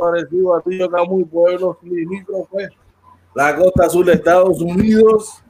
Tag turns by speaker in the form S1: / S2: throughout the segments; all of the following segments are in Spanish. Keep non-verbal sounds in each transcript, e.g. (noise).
S1: Parecido a ti, acá muy pueblos limítrofes, la costa sur de Estados Unidos,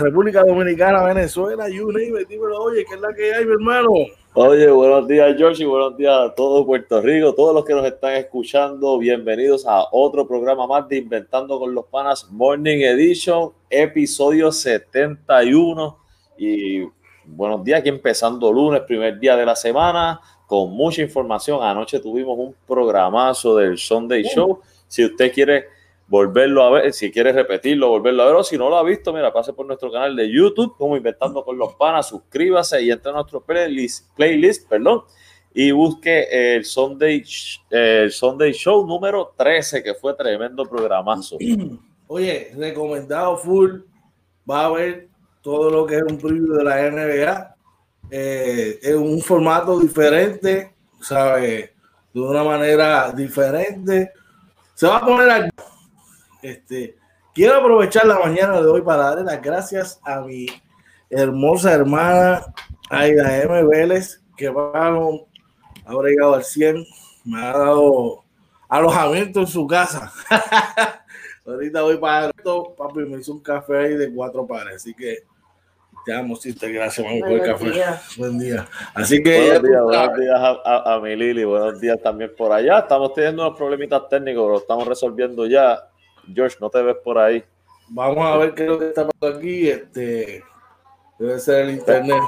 S1: República Dominicana, Venezuela, you name it, dímelo, oye, ¿qué es la que hay, mi hermano?
S2: Oye, buenos días, George, y buenos días a todo Puerto Rico, todos los que nos están escuchando. Bienvenidos a otro programa más de Inventando con los Panas Morning Edition, episodio 71. Y buenos días, aquí empezando lunes, primer día de la semana, con mucha información. Anoche tuvimos un programazo del Sunday Show. Si usted quiere volverlo a ver, si quiere repetirlo, volverlo a ver, o si no lo ha visto, mira, pase por nuestro canal de YouTube, como Inventando con los Panas, suscríbase y entre a nuestro playlist, playlist perdón, y busque el Sunday, el Sunday Show número 13, que fue tremendo programazo. (clears throat)
S1: Oye, recomendado full, va a ver todo lo que es un preview de la NBA, eh, un formato diferente, ¿sabes? De una manera diferente. Se va a poner al este, quiero aprovechar la mañana de hoy para darle las gracias a mi hermosa hermana Aida M. Vélez, que va, ha llegado al 100, me ha dado alojamiento en su casa. (laughs) Ahorita voy para esto, papi me hizo un café ahí de cuatro pares, así que te amo, te gracias mami, por el café. Buen día. Así que
S2: buenos días, a, a, mi Lili, buenos días también por allá. Estamos teniendo unos problemitas técnicos, lo estamos resolviendo ya George, no te ves por ahí.
S1: Vamos a ver qué es lo que está pasando aquí. Este, debe ser el internet.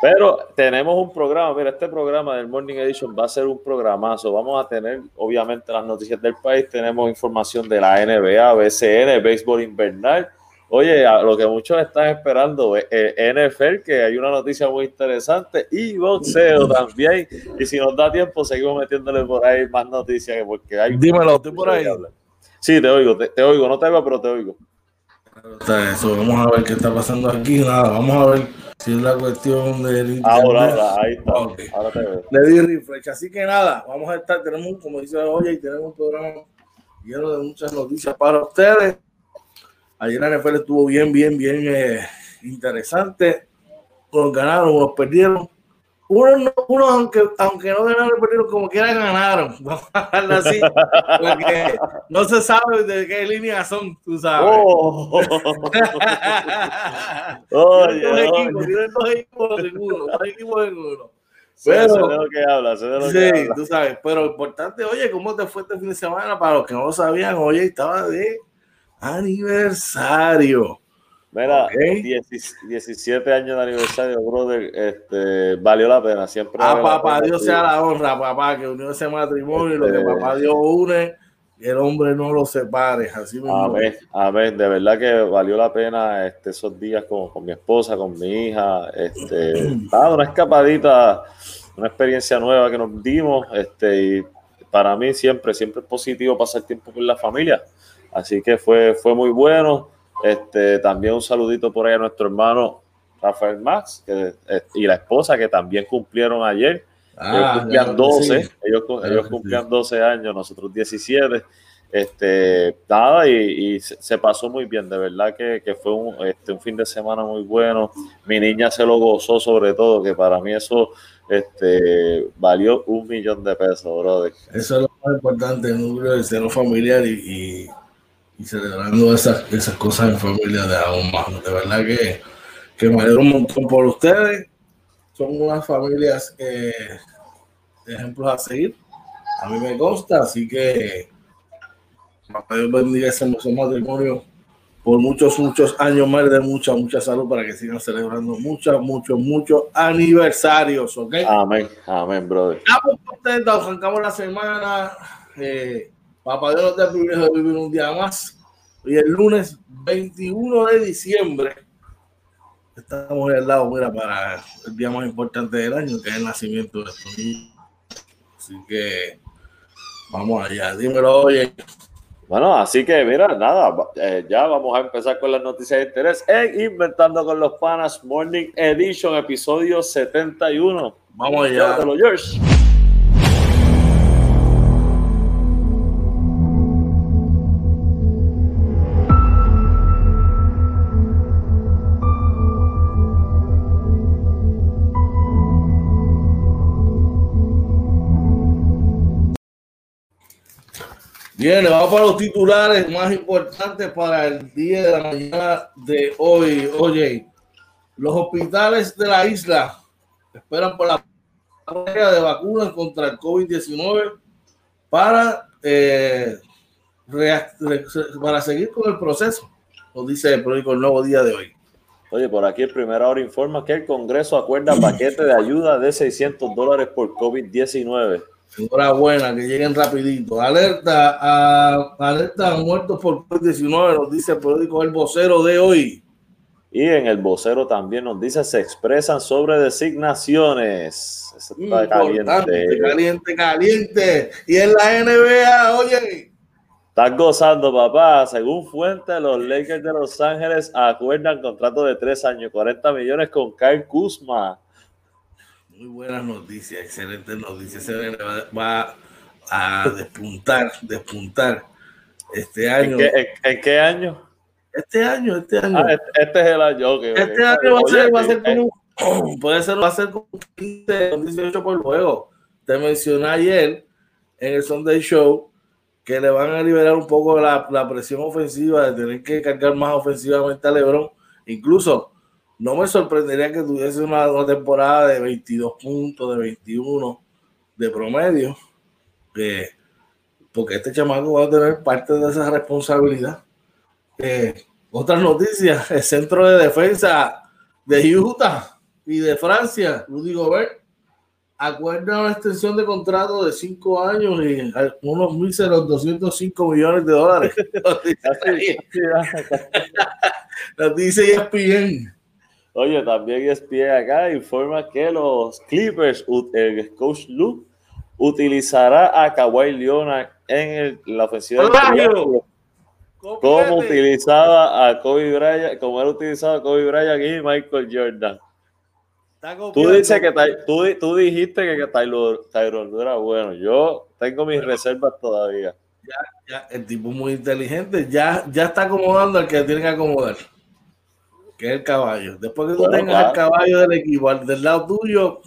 S2: Pero tenemos un programa, mira, este programa del Morning Edition va a ser un programazo. Vamos a tener, obviamente, las noticias del país. Tenemos información de la NBA, BCN, béisbol invernal. Oye, a lo que muchos están esperando, eh, NFL, que hay una noticia muy interesante, y boxeo también. Y si nos da tiempo, seguimos metiéndole por ahí más noticias, porque hay.
S1: Dímelo, estoy por ahí.
S2: Sí, te oigo, te, oigo, no te veo, pero te oigo.
S1: Eso, vamos a ver qué está pasando aquí. Nada, vamos a ver si es la cuestión del
S2: Ahora, ahí está. Ahora te veo.
S1: Le di refresh. Así que nada, vamos a estar, tenemos, como dice hoy, y tenemos un programa lleno de muchas noticias para ustedes. Ayer la NFL estuvo bien, bien, bien eh, interesante. Unos ganaron, unos perdieron uno, uno aunque, aunque no ganaron partido, como quiera ganaron. (laughs) Vamos a así. Porque no se sabe de qué línea son, tú sabes. Oh. (laughs)
S2: Oye,
S1: dos equipos, tienen dos equipos en uno, dos equipos en uno.
S2: Pero, de lo que habla, lo
S1: sí,
S2: que habla.
S1: tú sabes, pero importante, oye, ¿cómo te fue este fin de semana? Para los que no lo sabían, oye, estaba de aniversario.
S2: Mira, 17 años de aniversario, brother, este, valió la pena. Siempre.
S1: Ah, papá, Dios sea la honra, papá, que unió ese matrimonio y lo que este papá Dios une, el hombre no lo separe. Así mismo.
S2: Amén, amén. De verdad que valió la pena este, esos días con, con mi esposa, con mi hija. Este, (clears throat) ah, una escapadita, una experiencia nueva que nos dimos. Este, y para mí siempre, siempre es positivo pasar tiempo con la familia. Así que fue, fue muy bueno este, también un saludito por ahí a nuestro hermano Rafael Max que, eh, y la esposa que también cumplieron ayer. ellos ah, cumplían 12, ellos, cumplían 12 años, nosotros 17. Este, nada, y, se pasó muy bien, de verdad que, fue un, este, un, fin de semana muy bueno. Mi niña se lo gozó, sobre todo, que para mí eso este, valió un millón de pesos, brother.
S1: Eso es lo más importante, el núcleo del seno familiar y y celebrando esas, esas cosas en familia de aún más. De verdad que, que me alegro un montón por ustedes. Son unas familias eh, ejemplos a seguir. A mí me consta, así que Dios bendiga ese matrimonio por muchos, muchos años más de mucha, mucha salud para que sigan celebrando muchos, muchos, muchos aniversarios, ¿ok?
S2: Amén, amén, brother.
S1: Estamos contentos, arrancamos la semana. Eh, Papá Dios nos da el privilegio de vivir un día más. Y el lunes 21 de diciembre estamos al lado, mira, para el día más importante del año, que es el nacimiento de estos niños. Así que vamos allá, dímelo, oye.
S2: Bueno, así que mira, nada, eh, ya vamos a empezar con las noticias de interés en Inventando con los Panas Morning Edition, episodio 71.
S1: Vamos allá.
S2: George.
S1: Bien, vamos para los titulares más importantes para el día de la mañana de hoy. Oye, los hospitales de la isla esperan por la de vacunas contra el COVID-19 para, eh, para seguir con el proceso, nos dice el periódico El Nuevo Día de hoy.
S2: Oye, por aquí el Primera Hora informa que el Congreso acuerda paquete de ayuda de 600 dólares por COVID-19.
S1: Enhorabuena, que lleguen rapidito. Alerta a, alerta a muertos por COVID-19, nos dice el periódico El Vocero de hoy.
S2: Y en el vocero también nos dice, se expresan sobre designaciones.
S1: está caliente. Caliente, caliente. Y en la NBA, oye.
S2: Estás gozando, papá. Según fuente, los Lakers de Los Ángeles acuerdan contrato de tres años, 40 millones con Kyle Kuzma.
S1: Muy buenas noticias, excelentes noticias. Se va a despuntar, despuntar este año.
S2: en qué año?
S1: Este año, este año.
S2: Ah, este, este, es el año.
S1: este año va a ser, va a ser como, (clears throat) puede ser, va a ser como 15 18 por luego. Te mencioné ayer en el Sunday Show que le van a liberar un poco la, la presión ofensiva de tener que cargar más ofensivamente a LeBron. Incluso no me sorprendería que tuviese una, una temporada de 22 puntos, de 21 de promedio, eh, porque este chamaco va a tener parte de esa responsabilidad. Eh, otras noticias, el centro de defensa de Utah y de Francia, Rudy Gobert, acuerda una extensión de contrato de cinco años y unos míseros 205 millones de dólares. (laughs) Nos dice (laughs) ESPN.
S2: Oye, también ESPN acá informa que los Clippers, el coach Luke, utilizará a Kawhi Leonard en la ofensiva del cómo utilizaba a Kobe Bryant, cómo él utilizaba a Kobe Bryant y Michael Jordan. Tú dices que tú, tú dijiste que no era bueno. Yo tengo mis reservas todavía.
S1: Ya, ya, el tipo muy inteligente, ya, ya está acomodando al que tiene que acomodar, que es el caballo. Después que tú tengas el caballo del equipo del lado tuyo,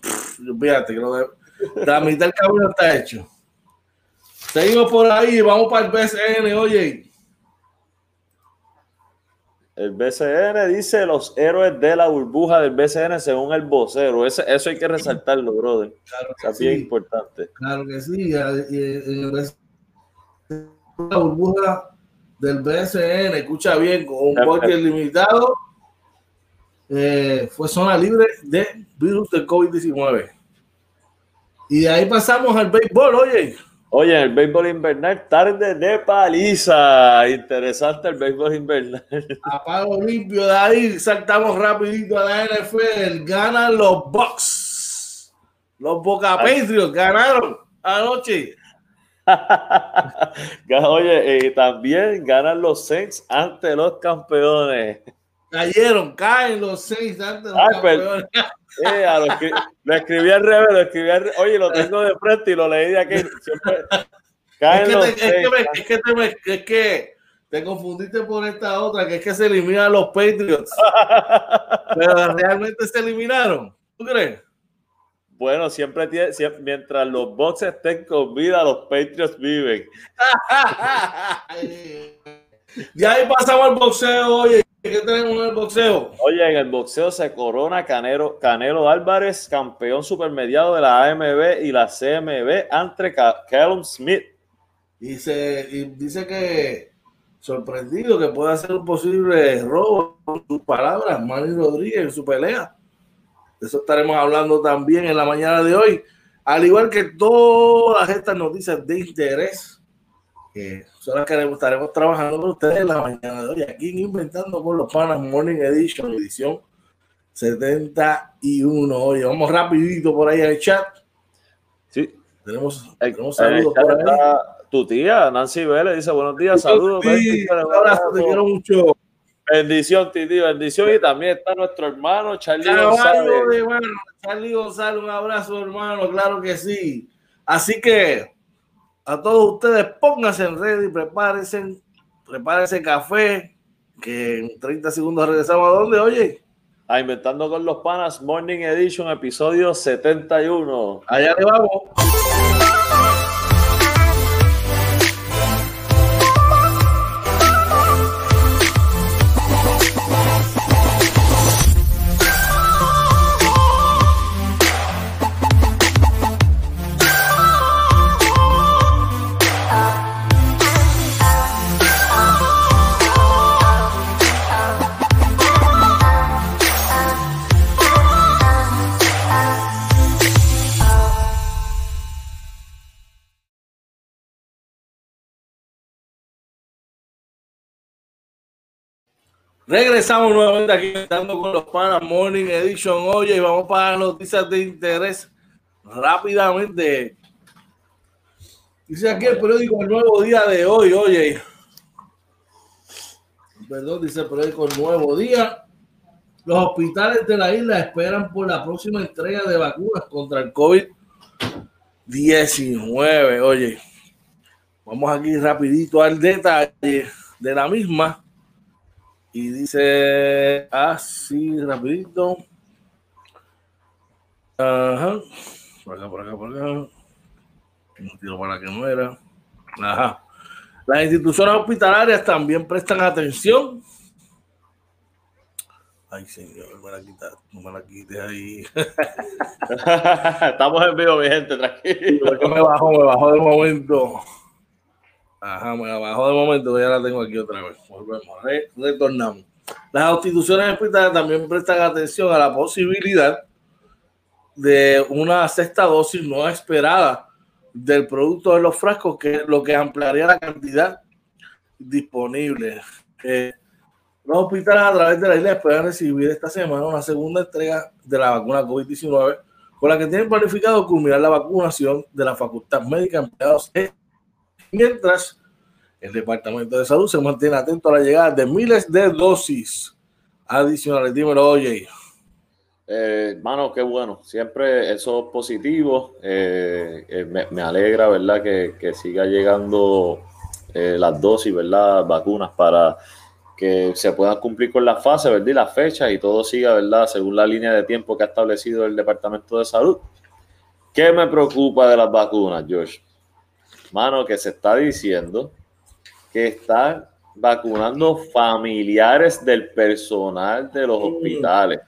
S1: fíjate que lo la mitad del caballo está hecho. Seguimos por ahí, vamos para el BCN, oye.
S2: El BCN dice los héroes de la burbuja del BCN según el vocero. Eso, eso hay que resaltarlo, brother. Claro que sí. es importante.
S1: Claro que sí. la burbuja del BCN, escucha bien, con un corte limitado, eh, fue zona libre de virus del COVID-19. Y de ahí pasamos al béisbol, oye.
S2: Oye, el béisbol invernal, tarde de paliza. Interesante el béisbol invernal. (laughs)
S1: Apago limpio de ahí, saltamos rapidito a la NFL. Ganan los Bucks. Los Boca Patriots ganaron anoche. (laughs)
S2: Oye, y también ganan los Saints ante los campeones.
S1: Cayeron, caen los Saints ante los campeones. (laughs)
S2: Eh, lo, escribí al revés, lo escribí al revés. Oye, lo tengo de frente y lo leí de aquí. Siempre
S1: es, que te, es, que te, es que te confundiste por esta otra, que es que se eliminan los Patriots. (laughs) Pero realmente se eliminaron. ¿Tú crees?
S2: Bueno, siempre tiene, mientras los Bucks estén con vida, los Patriots viven. (laughs)
S1: y ahí pasamos al boxeo, oye. ¿Qué tenemos en el boxeo?
S2: Oye, en el boxeo se corona Canelo, Canelo Álvarez, campeón supermediado de la AMB y la CMB ante Callum Smith.
S1: Dice, y dice que sorprendido que pueda ser un posible robo con sus palabras, Manny Rodríguez en su pelea. De eso estaremos hablando también en la mañana de hoy. Al igual que todas estas noticias de interés que son las que estaremos trabajando con ustedes en la mañana de hoy, aquí Inventando con los Panas Morning Edition, edición 71. Oye, vamos rapidito por ahí en el chat.
S2: Sí.
S1: Tenemos, tenemos saludos por ahí.
S2: Tu tía, Nancy Vélez, dice buenos días, saludos.
S1: Sí, un abrazo, te quiero mucho.
S2: Bendición, Titi, bendición. Y también está nuestro hermano Charlie González.
S1: Charlie González, un abrazo, hermano, claro que sí. Así que a todos ustedes, pónganse en red y prepárense, prepárense café, que en 30 segundos regresamos a donde, oye.
S2: A Inventando con los Panas, Morning Edition, episodio 71.
S1: Allá le vamos. Regresamos nuevamente aquí estando con los panas Morning Edition. Oye, vamos para noticias de interés rápidamente. Dice aquí el periódico El Nuevo Día de hoy, oye. Perdón, dice el periódico El Nuevo Día. Los hospitales de la isla esperan por la próxima entrega de vacunas contra el COVID-19. Oye, vamos aquí rapidito al detalle de la misma. Y dice así rapidito. Ajá. Por acá, por acá, por acá. Un tiro para que muera. Ajá. Las instituciones hospitalarias también prestan atención. Ay, señor, me la quita, no me la quites ahí. (laughs)
S2: Estamos en vivo, mi gente, tranquilo.
S1: me bajo, me bajo de momento. Ajá, me la bajo de momento, ya la tengo aquí otra vez. Volvemos, retornamos. Las instituciones hospitalarias también prestan atención a la posibilidad de una sexta dosis no esperada del producto de los frascos, que lo que ampliaría la cantidad disponible. Eh, los hospitales a través de la isla pueden recibir esta semana una segunda entrega de la vacuna COVID-19, con la que tienen planificado culminar la vacunación de la Facultad Médica empleados mientras el Departamento de Salud se mantiene atento a la llegada de miles de dosis adicionales. Dímelo, oye.
S2: Eh, mano, qué bueno. Siempre eso es positivo. Eh, eh, me, alegra, ¿verdad? Que, que siga llegando eh, las dosis, ¿verdad? Vacunas para que se puedan cumplir con la fase, ¿verdad? Y la fecha y todo siga, ¿verdad? Según la línea de tiempo que ha establecido el Departamento de Salud. ¿Qué me preocupa de las vacunas, George? Mano, que se está diciendo que están vacunando familiares del personal de los hospitales.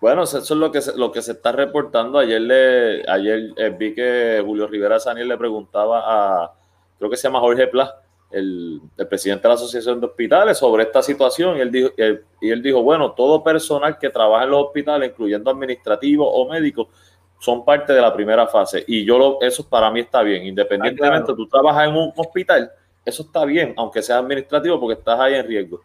S2: bueno, eso es lo que, se, lo que se está reportando. Ayer, le, ayer eh, vi que Julio Rivera Saniel le preguntaba a, creo que se llama Jorge Pla, el, presidente de la Asociación de Hospitales, sobre esta situación. Y él, dijo, y él dijo, bueno, todo personal que trabaja en los hospitales, incluyendo administrativos o médicos, son parte de la primera fase. Y yo lo, eso para mí está bien. Independientemente, ah, tú trabajas en un hospital, eso está bien, aunque sea administrativo, porque estás ahí en riesgo.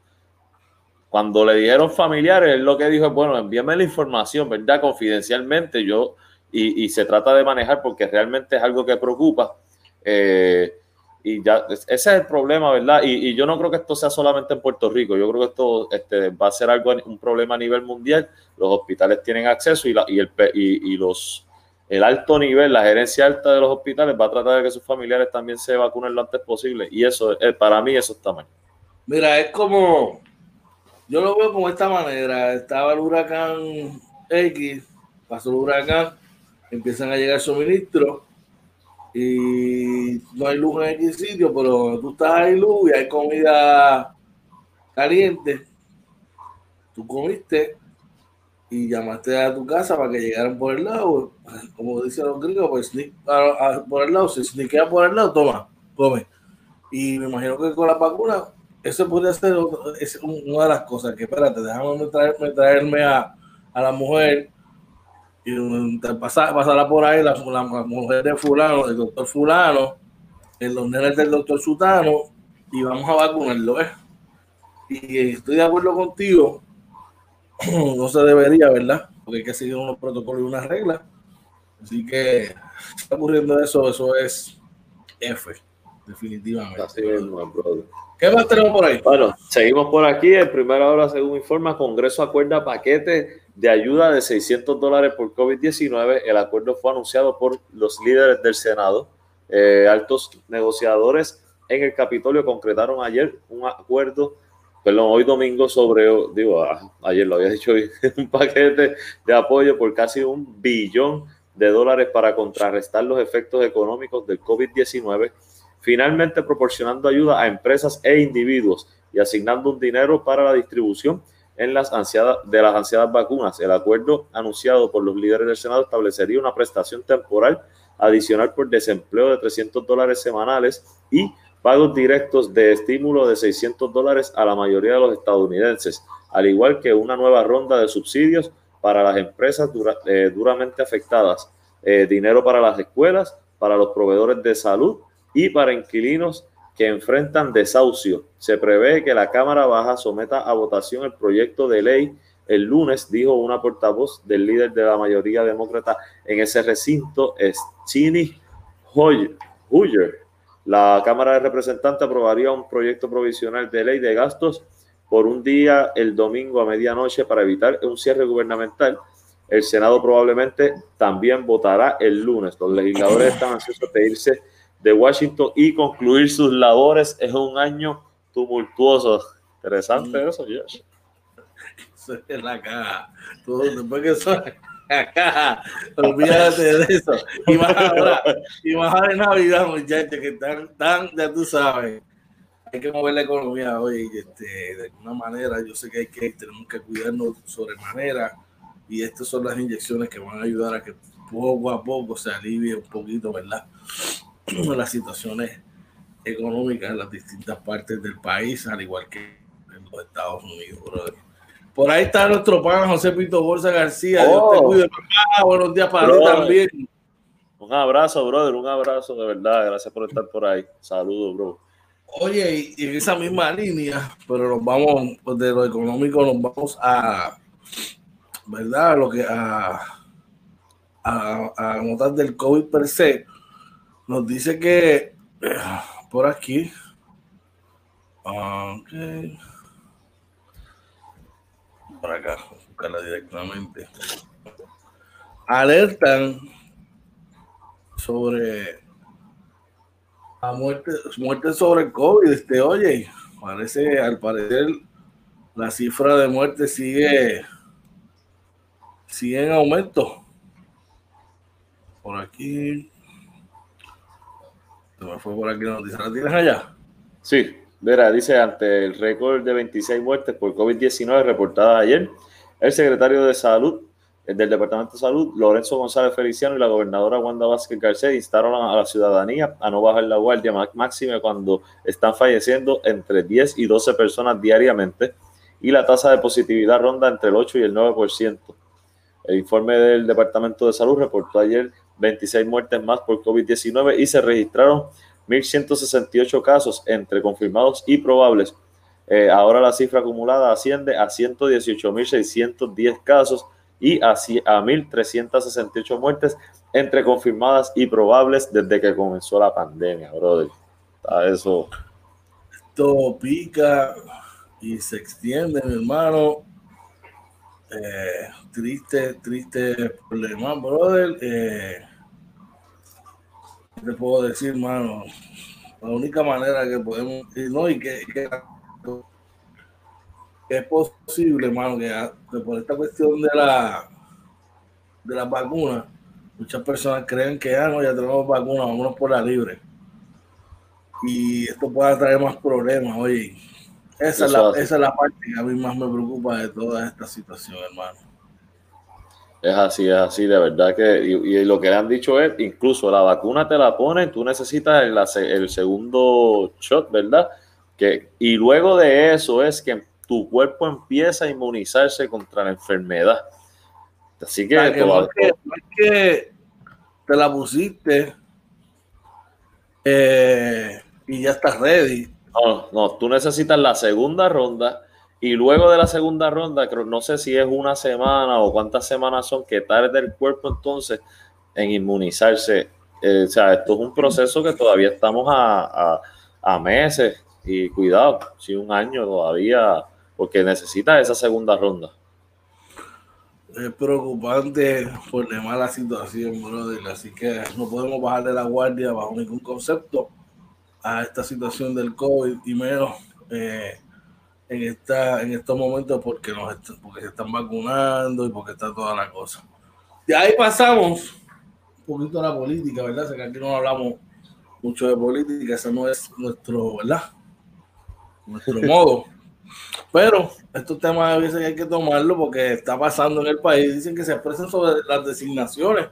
S2: Cuando le dijeron familiares, él lo que dijo es, bueno, envíame la información, ¿verdad? Confidencialmente, yo, y, y se trata de manejar porque realmente es algo que preocupa. Eh, y ya, ese es el problema, ¿verdad? Y, y, yo no creo que esto sea solamente en Puerto Rico, yo creo que esto este, va a ser algo, un problema a nivel mundial. Los hospitales tienen acceso y, la, y, el, y, y los, el alto nivel, la gerencia alta de los hospitales va a tratar de que sus familiares también se vacunen lo antes posible. Y eso, eh, para mí, eso está mal.
S1: Mira, es como, yo lo veo como esta manera. Estaba el huracán X, pasó el huracán, empiezan a llegar suministros y no hay luz en X sitio, pero tú estás ahí luz y hay comida caliente. Tú comiste y llamaste a tu casa para que llegaran por el lado, como dicen los gringos, pues por el lado, si sneakea por el lado, toma, come. Y me imagino que con la vacuna, eso podría ser es una de las cosas que, espérate, déjame traerme, traerme a, a la mujer y pasar, pasará por ahí la, mujer de fulano, del doctor fulano, en los nenes del doctor Sutano, y vamos a vacunarlo. ¿eh? Y estoy de acuerdo contigo, (clears throat) no se debería, ¿verdad? Porque hay que seguir unos protocolos y unas reglas. Así que está ocurriendo eso, eso es F, definitivamente. Así ¿Qué más tenemos por ahí?
S2: Bueno, seguimos por aquí. En primera hora, según informa, Congreso acuerda paquete de ayuda de 600 dólares por COVID-19. El acuerdo fue anunciado por los líderes del Senado. Eh, altos negociadores en el Capitolio concretaron ayer un acuerdo, perdón, hoy domingo sobre, digo, ah, ayer lo había dicho, (laughs) un paquete de apoyo por casi un billón de dólares para contrarrestar los efectos económicos del COVID-19, finalmente proporcionando ayuda a empresas e individuos y asignando un dinero para la distribución en las ansiadas, de las ansiadas vacunas. El acuerdo anunciado por los líderes del Senado establecería una prestación temporal adicional por desempleo de 300 dólares semanales y pagos directos de estímulo de 600 dólares a la mayoría de los estadounidenses, al igual que una nueva ronda de subsidios para las empresas eh, duramente afectadas, eh, dinero para las escuelas, para los proveedores de salud y para inquilinos que enfrentan desahucio. Se prevé que la Cámara Baja someta a votación el proyecto de ley el lunes, dijo una portavoz del líder de la mayoría demócrata en ese recinto, Chini Huyer. La Cámara de Representantes aprobaría un proyecto provisional de ley de gastos por un día el domingo a medianoche para evitar un cierre gubernamental. El Senado probablemente también votará el lunes. Los legisladores están ansiosos de irse de Washington y concluir sus labores. Es un año tumultuoso. Interesante eso, Josh. (laughs)
S1: Eso es la caja. Todo, después que (laughs) olvídate de eso. Y más ahora, y más ahora en Navidad, muchachos, que están, tan, ya tú sabes hay que mover la economía hoy este, de alguna manera. Yo sé que hay que tenemos que cuidarnos sobremanera y estas son las inyecciones que van a ayudar a que poco a poco se alivie un poquito, ¿verdad? (clears throat) las situaciones económicas en las distintas partes del país, al igual que en los Estados Unidos, brother. Por ahí está nuestro pan José Pito Bolsa García. Dios te oh. cuide. buenos días para ti también.
S2: Un abrazo, brother. Un abrazo de verdad. Gracias por estar por ahí. Saludos, bro.
S1: Oye, y en esa misma línea, pero nos vamos, pues, de lo económico, nos vamos a, ¿verdad? Lo que a, a, a notar del COVID per se. Nos dice que por aquí, okay, por acá, buscarla directamente, alertan sobre a muerte, muerte sobre COVID. Este, oye, parece, al parecer, la cifra de muerte sigue, sigue en aumento. Por aquí. Se me fue por aquí la noticia. ¿La tienes allá?
S2: Sí, verá, dice ante el récord de 26 muertes por COVID-19 reportada ayer, el secretario de Salud del Departamento de Salud, Lorenzo González Feliciano y la gobernadora Wanda Vázquez Garcés instaron a la ciudadanía a no bajar la guardia máxima cuando están falleciendo entre 10 y 12 personas diariamente y la tasa de positividad ronda entre el 8 y el 9%. El informe del Departamento de Salud reportó ayer 26 muertes más por COVID-19 y se registraron 1.168 casos entre confirmados y probables. Eh, ahora la cifra acumulada asciende a 118.610 casos y a, a 1.368 muertes entre confirmadas y probables desde que comenzó la pandemia, brother. eso.
S1: Esto pica y se extiende, mi hermano. Eh, triste, triste problema, brother. Eh, ¿Qué te puedo decir, hermano? La única manera que podemos, y no, y que es posible, hermano, que, por esta cuestión de la de las vacunas, muchas personas creen que ah, no, ya tenemos vacunas, vámonos por la libre. Y esto puede traer más problemas, oye. Esa es, la, esa es la parte que a mí más me preocupa de toda esta situación, hermano.
S2: Es así, es así, de verdad que, y, lo que le han dicho es, incluso la vacuna te la ponen, tú necesitas el, el segundo shot, ¿verdad? Que, y luego de eso es que tu cuerpo empieza a inmunizarse contra la enfermedad. Así que,
S1: no, es que te la pusiste eh, y ya estás ready.
S2: No, no, tú necesitas la segunda ronda y luego de la segunda ronda, creo, no sé si es una semana o cuántas semanas son que tarde el cuerpo entonces en inmunizarse. Eh, o sea, esto es un proceso que todavía estamos a, a meses y cuidado, si un año todavía porque necesita esa segunda ronda.
S1: Es preocupante por la mala situación, brother. Así que no podemos bajarle la guardia bajo ningún concepto a esta situación del COVID y menos eh, en, esta, en estos momentos porque, nos, porque se están vacunando y porque está toda la cosa. De ahí pasamos un poquito a la política, ¿verdad? O que aquí no hablamos mucho de política, ese no es nuestro, ¿verdad? Nuestro (laughs) modo. Pero estos temas a veces hay que tomarlo porque está pasando en el país. Dicen que se expresan sobre las designaciones,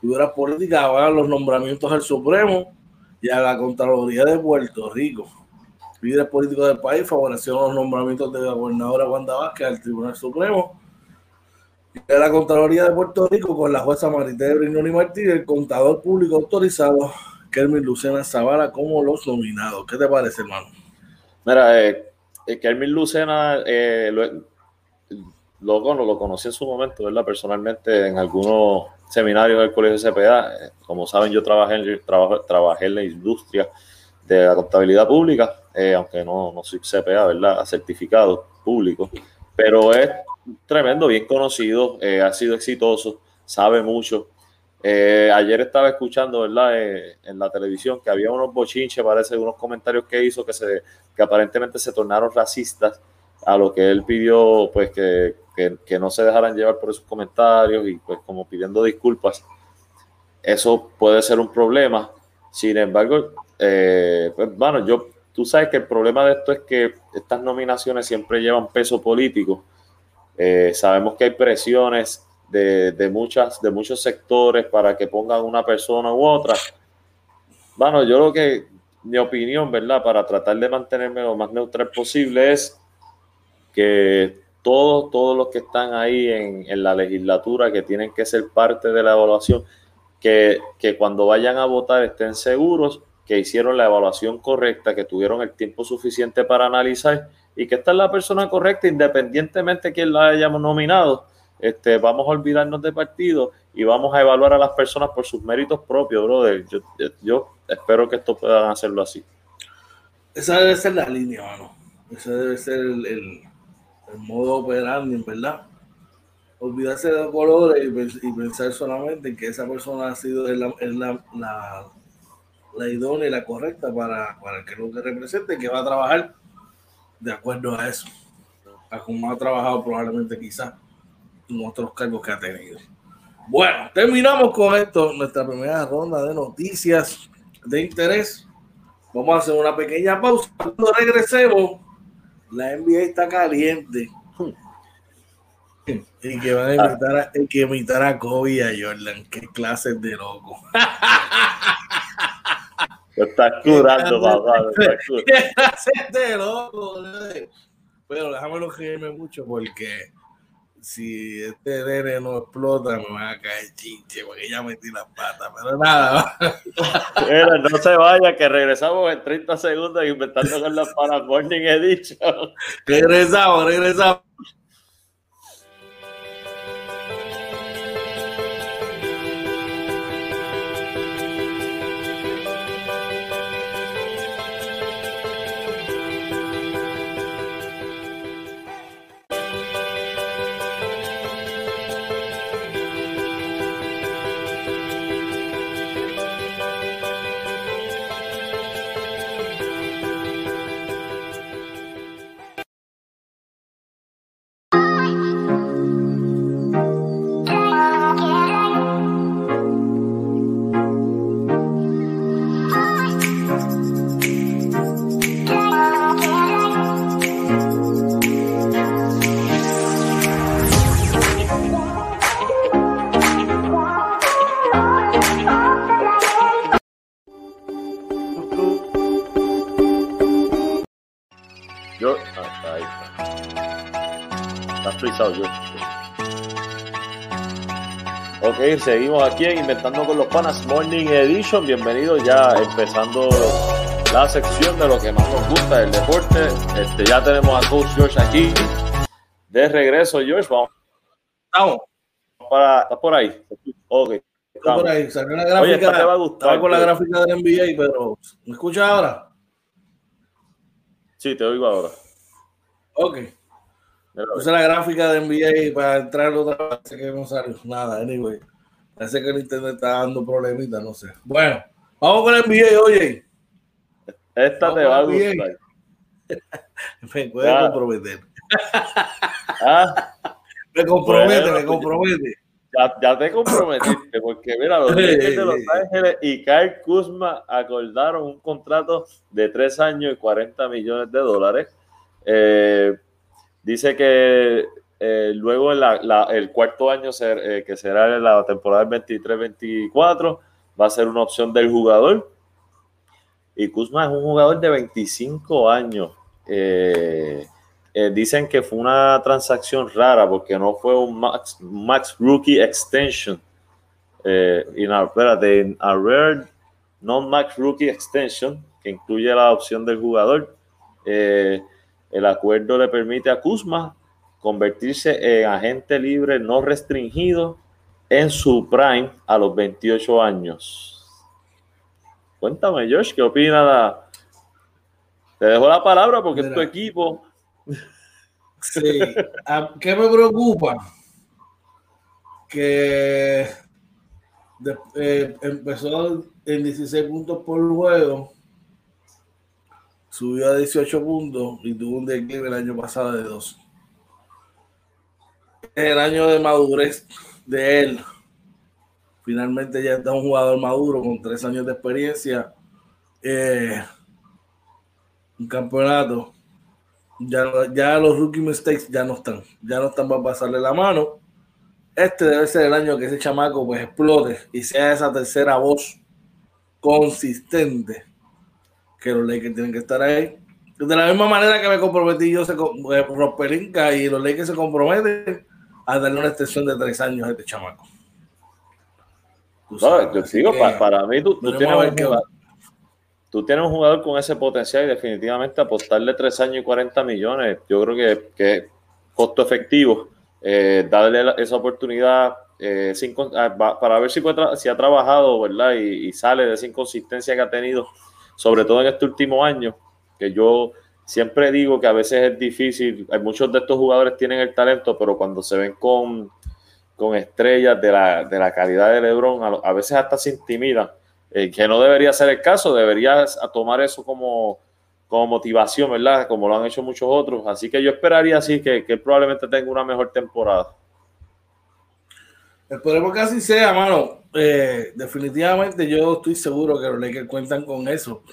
S1: figuras políticas, van los nombramientos al Supremo y a la Contraloría de Puerto Rico. Líderes políticos del país favorecieron los nombramientos de la gobernadora Wanda Vázquez al Tribunal Supremo y de la Contraloría de Puerto Rico con la jueza Marité Brignoni Martínez, el contador público autorizado Kermit Lucena Zavala como los nominados. ¿Qué te parece, hermano?
S2: Mira, eh, eh Kermit Lucena eh, lo, lo, lo conocí en su momento, ¿verdad? Personalmente en algunos seminarios del Colegio CPA. Eh, como saben, yo trabajé en, trabajo, trabajé en la industria de la contabilidad pública, aunque no, no soy CPA, ¿verdad? Certificado público, pero es tremendo, bien conocido, ha sido exitoso, sabe mucho eh, ayer estaba escuchando, ¿verdad? Eh, en la televisión que había unos bochinches, parece, unos comentarios que hizo que, se, que aparentemente se tornaron racistas a lo que él pidió, pues que, que, no se dejaran llevar por esos comentarios y pues como pidiendo disculpas. Eso puede ser un problema. Sin embargo, eh, pues bueno, yo, tú sabes que el problema de esto es que estas nominaciones siempre llevan peso político. sabemos que hay presiones de, muchas, de muchos sectores para que pongan una persona u otra. Bueno, yo lo que, mi opinión, ¿verdad? Para tratar de mantenerme lo más neutral posible es que todos, todos los que están ahí en, en la legislatura, que tienen que ser parte de la evaluación, que, que cuando vayan a votar estén seguros que hicieron la evaluación correcta, que tuvieron el tiempo suficiente para analizar y que esta es la persona correcta independientemente de quién la hayamos nominado este, vamos a olvidarnos de partido y vamos a evaluar a las personas por sus méritos propios, brother. Yo, yo espero que esto puedan hacerlo así.
S1: Esa debe ser la línea, mano. Ese debe ser el, el, modo operandi, ¿verdad? Olvidarse de los colores y, pensar solamente en que esa persona ha sido la, la, idónea y la correcta para, para que lo que represente, que va a trabajar de acuerdo a eso, a como ha trabajado probablemente quizás en otros cargos que ha tenido. Bueno, terminamos con esto, nuestra primera ronda de noticias de interés. Vamos a hacer una pequeña pausa. Cuando regresemos, la NBA está caliente. Y que van a invitar a, que invitar a Kobe y a Jordan. Qué clases de loco. (laughs)
S2: Está curando, papá. (laughs) (laughs)
S1: De loco. Pero déjame no reírme mucho porque si este nene no explota, me van a caer chinche, porque ya metí las patas, pero nada. (laughs)
S2: no se vaya, que regresamos en 30 segundos inventando con la para Morning Edition.
S1: Regresamos, regresamos.
S2: Seguimos aquí en Inventando con los Panas Morning Edition. Bienvenidos ya empezando la sección de lo que más nos gusta del deporte. Este, ya tenemos a Coach George aquí. De regreso, George. Vamos.
S1: Estamos.
S2: Para, ¿Estás por ahí? Ok.
S1: Está por ahí. Salió la gráfica. Oye, esta te va a gustar. Estaba con la gráfica del NBA, pero ¿me escuchas ahora?
S2: Sí, te oigo ahora.
S1: Ok. Puse la gráfica de NBA para entrar otra vez que no salió nada, anyway. Parece que el internet está dando problemitas, no sé. Bueno, vamos con el NBA, oye.
S2: Esta te va a gustar. (laughs)
S1: me puede comprometer. (laughs) ¿Ah? Me compromete, me compromete.
S2: Ya, ya, te comprometiste, porque mira, los Lakers de Los Ángeles y Kyle Kuzma acordaron un contrato de tres años y 40 millones de dólares. Eh, Dice que eh, luego el cuarto año, eh, que será la temporada 23-24, va a ser una opción del jugador. Y Kuzma es un jugador de 25 años. Eh, dicen que fue una transacción rara porque no fue un Max, Rookie Extension. y no, espérate, a rare Non-Max Rookie Extension, que incluye la opción del jugador. El acuerdo le permite a Kuzma convertirse en agente libre no restringido en su prime a los 28 años. Cuéntame, Josh, ¿qué opina? Te dejo la palabra porque es tu equipo. (laughs)
S1: Sí. ¿Qué me preocupa? Que eh, empezó en 16 puntos por juego, subió a 18 puntos y tuvo un declive el año pasado de 2. El año de madurez de él. Finalmente ya está un jugador maduro con tres años de experiencia. Eh, un campeonato. Ya, los rookie mistakes ya no están. Ya no están para pasarle la mano este debe ser el año que ese chamaco pues explote y sea esa tercera voz consistente que los Lakers tienen que estar ahí. De la misma manera que me comprometí yo, se, eh, y los Lakers se comprometen a darle una extensión de tres años a este chamaco.
S2: para, mí tú, tienes un jugador, tú, tienes un jugador, con ese potencial y definitivamente apostarle tres años y 40 millones, yo creo que, que es costo efectivo eh, darle esa oportunidad eh, ah, para ver si, si ha trabajado, ¿verdad? Y, sale de esa inconsistencia que ha tenido, sobre todo en este último año, que yo siempre digo que a veces es difícil, hay muchos de estos jugadores tienen el talento, pero cuando se ven con, con estrellas de la, de la calidad de Lebron, a, veces hasta se intimidan, eh, que no debería ser el caso, deberías tomar eso como como motivación, ¿verdad? Como lo han hecho muchos otros. Así que yo esperaría así que, que probablemente tenga una mejor temporada.
S1: Esperemos que así sea, mano. Eh, definitivamente yo estoy seguro que los Lakers cuentan con eso.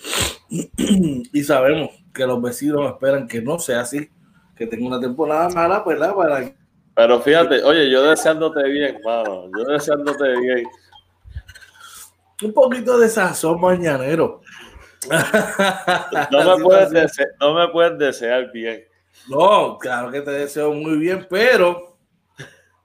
S1: (clears throat) y sabemos que los vecinos esperan que no sea así, que tenga una temporada mala, ¿verdad? Para...
S2: Pero fíjate, oye, yo deseándote bien, mano. Yo deseándote bien.
S1: Un poquito de sazón mañanero.
S2: no, me puedes desear, no me puedes desear bien.
S1: No, claro que te deseo muy bien, pero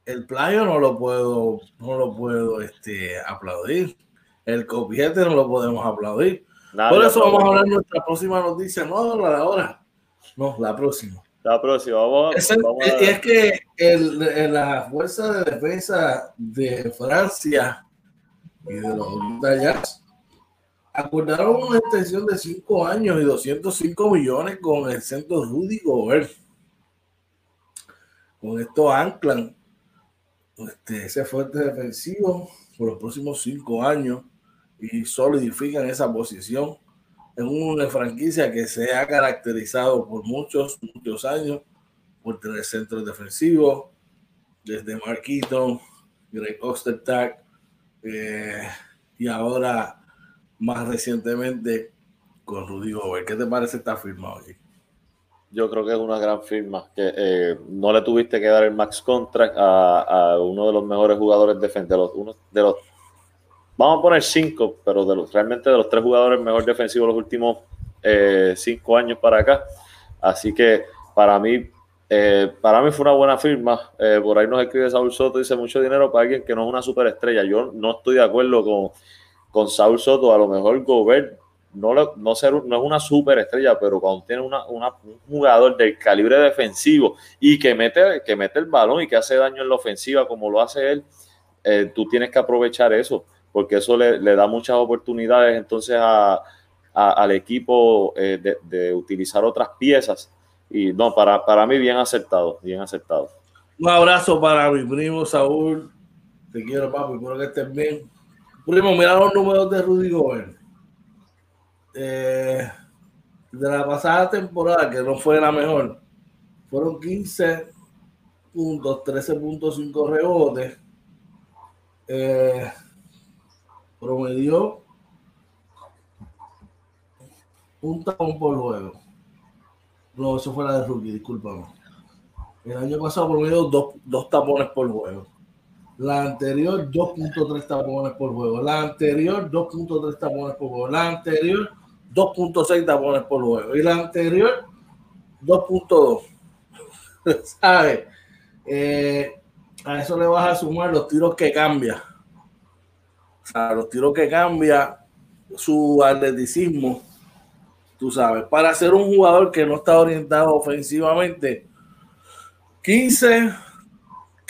S1: el plagio no lo puedo, no lo puedo este, aplaudir. El copiete no lo podemos aplaudir. Por eso vamos a hablar de nuestra próxima noticia, no la de ahora, no, la próxima.
S2: La próxima, vamos,
S1: es, es, que el, la fuerza de defensa de Francia y de los Jazz acordaron una extensión de 5 años y 205 millones con el centro Rudy Gobert. Con esto anclan este, ese fuerte defensivo por los próximos 5 años y solidifican esa posición en una franquicia que se ha caracterizado por muchos, muchos años por tener centros defensivos, desde Marquito, Greg Ostertag, eh, y ahora más recientemente con Rudy Gobert. ¿Qué te parece esta firma hoy?
S2: Yo creo que es una gran firma. Que eh, no le tuviste que dar el max contract a, uno de los mejores jugadores defensivos. Uno de los, vamos a poner cinco, pero de los, realmente de los tres jugadores mejor defensivos los últimos eh, cinco años para acá. Así que para mí, eh, para mí fue una buena firma. por ahí nos escribe Saúl Soto, dice mucho dinero para alguien que no es una superestrella. Yo no estoy de acuerdo con con Saul Soto, a lo mejor Gobert no, ser, no es una superestrella, pero cuando tiene una, un jugador del calibre defensivo y que mete, que mete el balón y que hace daño en la ofensiva como lo hace él, eh, tú tienes que aprovechar eso, porque eso le, da muchas oportunidades entonces al equipo eh, de, utilizar otras piezas. Y no, para, para mí bien acertado, bien acertado.
S1: Un abrazo para mi primo Saúl. Te quiero, papi, espero que estés bien. Primo, mira los números de Rudy Gobert. Eh, de la pasada temporada, que no fue la mejor, fueron 15 puntos, 13.5 rebotes. Eh, promedió un tapón por juego. No, eso fue la de Rookie, discúlpame. El año pasado promedió dos, dos tapones por juego. La anterior, 2.3 tapones por juego. La anterior, 2.3 tapones por juego. La anterior, 2.6 tapones por juego. Y la anterior, 2.2. (laughs) ¿Sabes? Eh, a eso le vas a sumar los tiros que cambia. O sea, los tiros que cambia su atleticismo, tú sabes, para ser un jugador que no está orientado ofensivamente, 15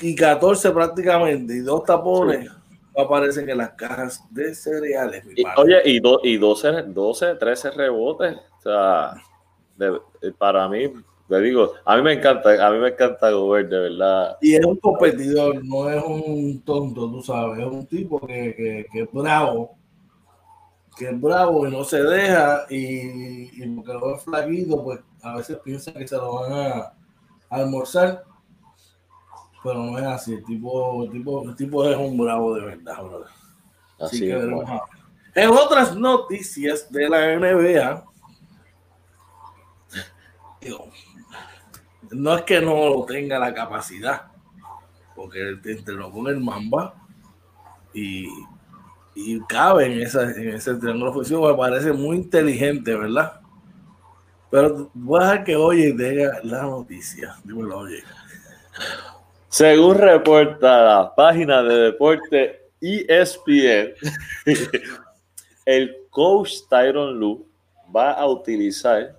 S1: y 14 prácticamente, y dos tapones, aparecen en las cajas de cereales.
S2: oye, y, y 12, 12, 13 rebotes, o sea, para mí le digo, a mí me encanta, a mí me encanta Gobert, de verdad.
S1: Y es un competidor, no es un tonto, tú sabes, es un tipo que, que, que es bravo, que es bravo y no se deja, y, y porque lo ve flaquito, pues a veces piensa que se lo van a, almorzar, pero no es así, el tipo, el tipo, el tipo es un bravo de verdad, brother. Así, que En otras noticias de la NBA, digo, (laughs) no es que no tenga la capacidad, porque él entrenó con el Mamba y, y cabe en, esa, en ese triángulo ofensivo, me parece muy inteligente, ¿verdad? Pero voy a que oye diga la noticia. Dímelo, oye.
S2: Según reporta la página de deporte ESPN, (laughs) el coach Tyron Lu va a utilizar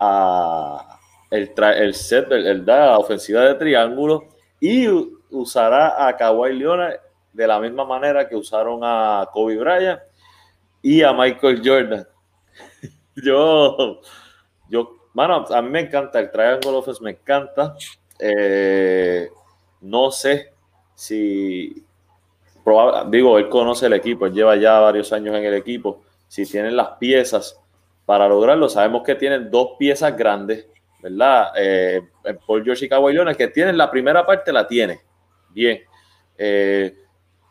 S2: a el, set, el, da la ofensiva de triángulo y usará a Kawhi Leonard de la misma manera que usaron a Kobe Bryant y a Michael Jordan. (laughs) yo, yo, mano, a mí me encanta el Triangle Office, me encanta. Eh, no sé si, digo, él conoce el equipo, él lleva ya varios años en el equipo. Si tienen las piezas para lograrlo, sabemos que tienen dos piezas grandes ¿verdad? Eh, Paul George y Kawhi que tienen la primera parte, la tiene. Bien. Eh,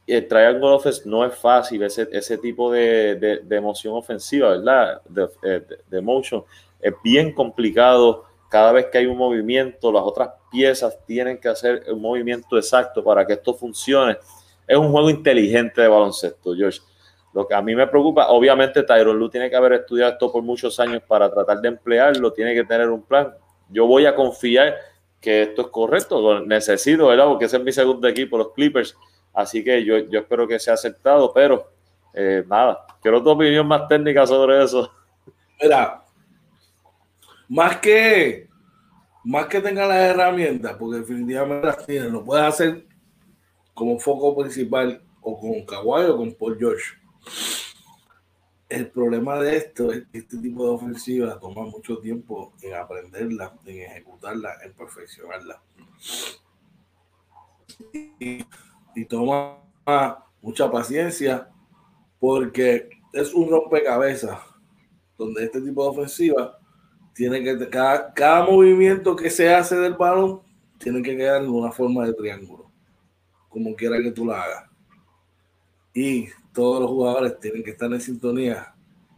S2: el Triangle Offense no es fácil, ese, ese tipo de, de, emoción ofensiva, ¿verdad? De, de, motion. Es bien complicado. Cada vez que hay un movimiento, las otras piezas tienen que hacer un movimiento exacto para que esto funcione. Es un juego inteligente de baloncesto, George. Lo que a mí me preocupa, obviamente Tyron Lu tiene que haber estudiado esto por muchos años para tratar de emplearlo, tiene que tener un plan. Yo voy a confiar que esto es correcto, lo necesito, ¿verdad? Porque ese es mi segundo equipo, los Clippers. Así que yo, yo espero que sea aceptado, pero eh, nada, quiero tu opinión más técnica sobre eso.
S1: Mira, más que más que tenga las herramientas, porque definitivamente las tiene, lo puedes hacer como foco principal o con Kawhi o con Paul George. El problema de esto es que este tipo de ofensiva toma mucho tiempo en aprenderla, en ejecutarla, en perfeccionarla. Y, toma mucha paciencia porque es un rompecabezas donde este tipo de ofensiva tiene que cada, cada movimiento que se hace del balón tiene que quedar en una forma de triángulo, como quiera que tú la hagas. Y todos los jugadores tienen que estar en sintonía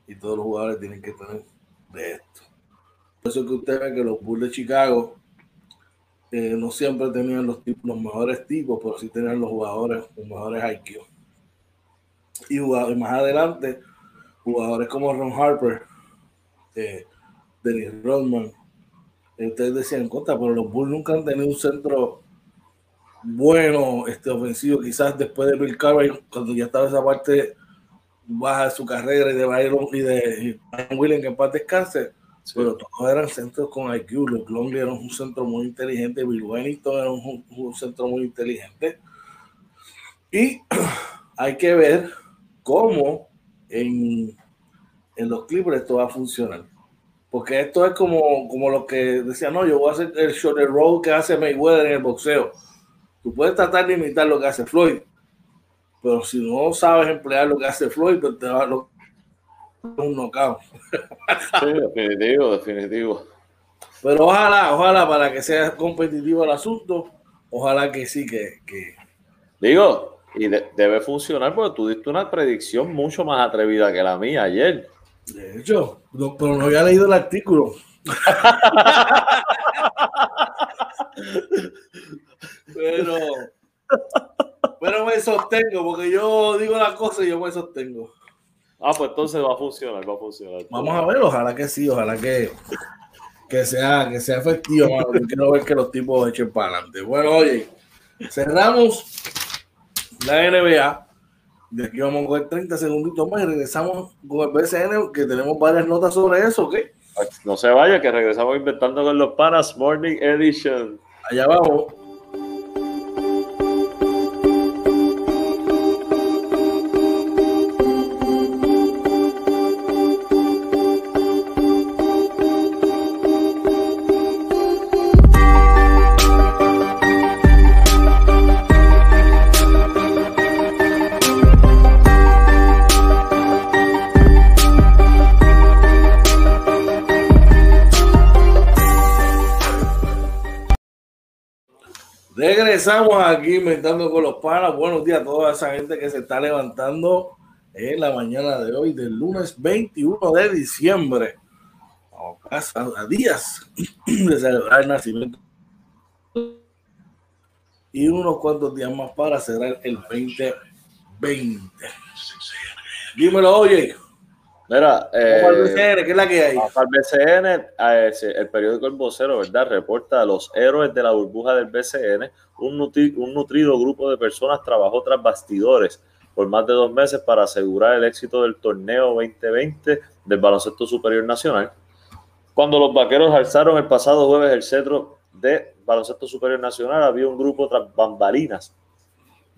S1: y todos los jugadores tienen que tener de esto. Por eso que usted ve que los Bulls de Chicago eh, no siempre tenían los, mejores tipos, pero sí tenían los jugadores, los mejores IQ. Y, más adelante, jugadores como Ron Harper, eh, Dennis Rodman, eh, ustedes decían, contra, pero los Bulls nunca han tenido un centro bueno este ofensivo, quizás después de Bill Carver, cuando ya estaba esa parte baja de su carrera y de Byron y de Brian Williams que en paz descanse, pero todos eran centros con IQ. Luke Longley era un centro muy inteligente, Bill Wellington era un, centro muy inteligente. Y (clears throat) hay que ver cómo en, en los Clippers esto va a funcionar. Porque esto es como, como lo que decía, no, yo voy a hacer el short roll que hace Mayweather en el boxeo Tú puedes tratar de imitar lo que hace Floyd, pero si no sabes emplear lo que hace Floyd, pues te va a lo un knockout.
S2: Sí, definitivo, definitivo.
S1: Pero ojalá, ojalá para que sea competitivo el asunto, ojalá que sí, que...
S2: Digo, y debe funcionar porque tú diste una predicción mucho más atrevida que la mía ayer.
S1: De hecho, pero no había leído el artículo. (laughs) Pero, pero me sostengo, porque yo digo las cosas y yo me sostengo.
S2: Ah, pues entonces va a funcionar, va a funcionar.
S1: Vamos a ver, ojalá que sí, ojalá que, que sea, que sea efectivo, quiero ver que los tipos echen para adelante. Bueno, oye, cerramos la NBA De aquí vamos a coger 30 segunditos más y regresamos con el BCN, que tenemos varias notas sobre eso, ¿ok?
S2: No se vaya, que regresamos inventando con los panas Morning Edition.
S1: Allá vamos. Regresamos aquí inventando con los panas. Buenos días a toda esa gente que se está levantando en la mañana de hoy, del lunes 21 de diciembre. A días de celebrar el nacimiento. Y unos cuantos días más para cerrar el 2020. Dímelo, oye.
S2: Mira,
S1: eh, BCN, ¿qué es la que hay?
S2: Para el BCN, el periódico El Vocero, ¿verdad? Reporta a los héroes de la burbuja del BCN. Un, un nutrido grupo de personas trabajó tras bastidores por más de dos meses para asegurar el éxito del torneo 2020 del Baloncesto Superior Nacional. Cuando los vaqueros alzaron el pasado jueves el cetro de Baloncesto Superior Nacional, había un grupo tras bambalinas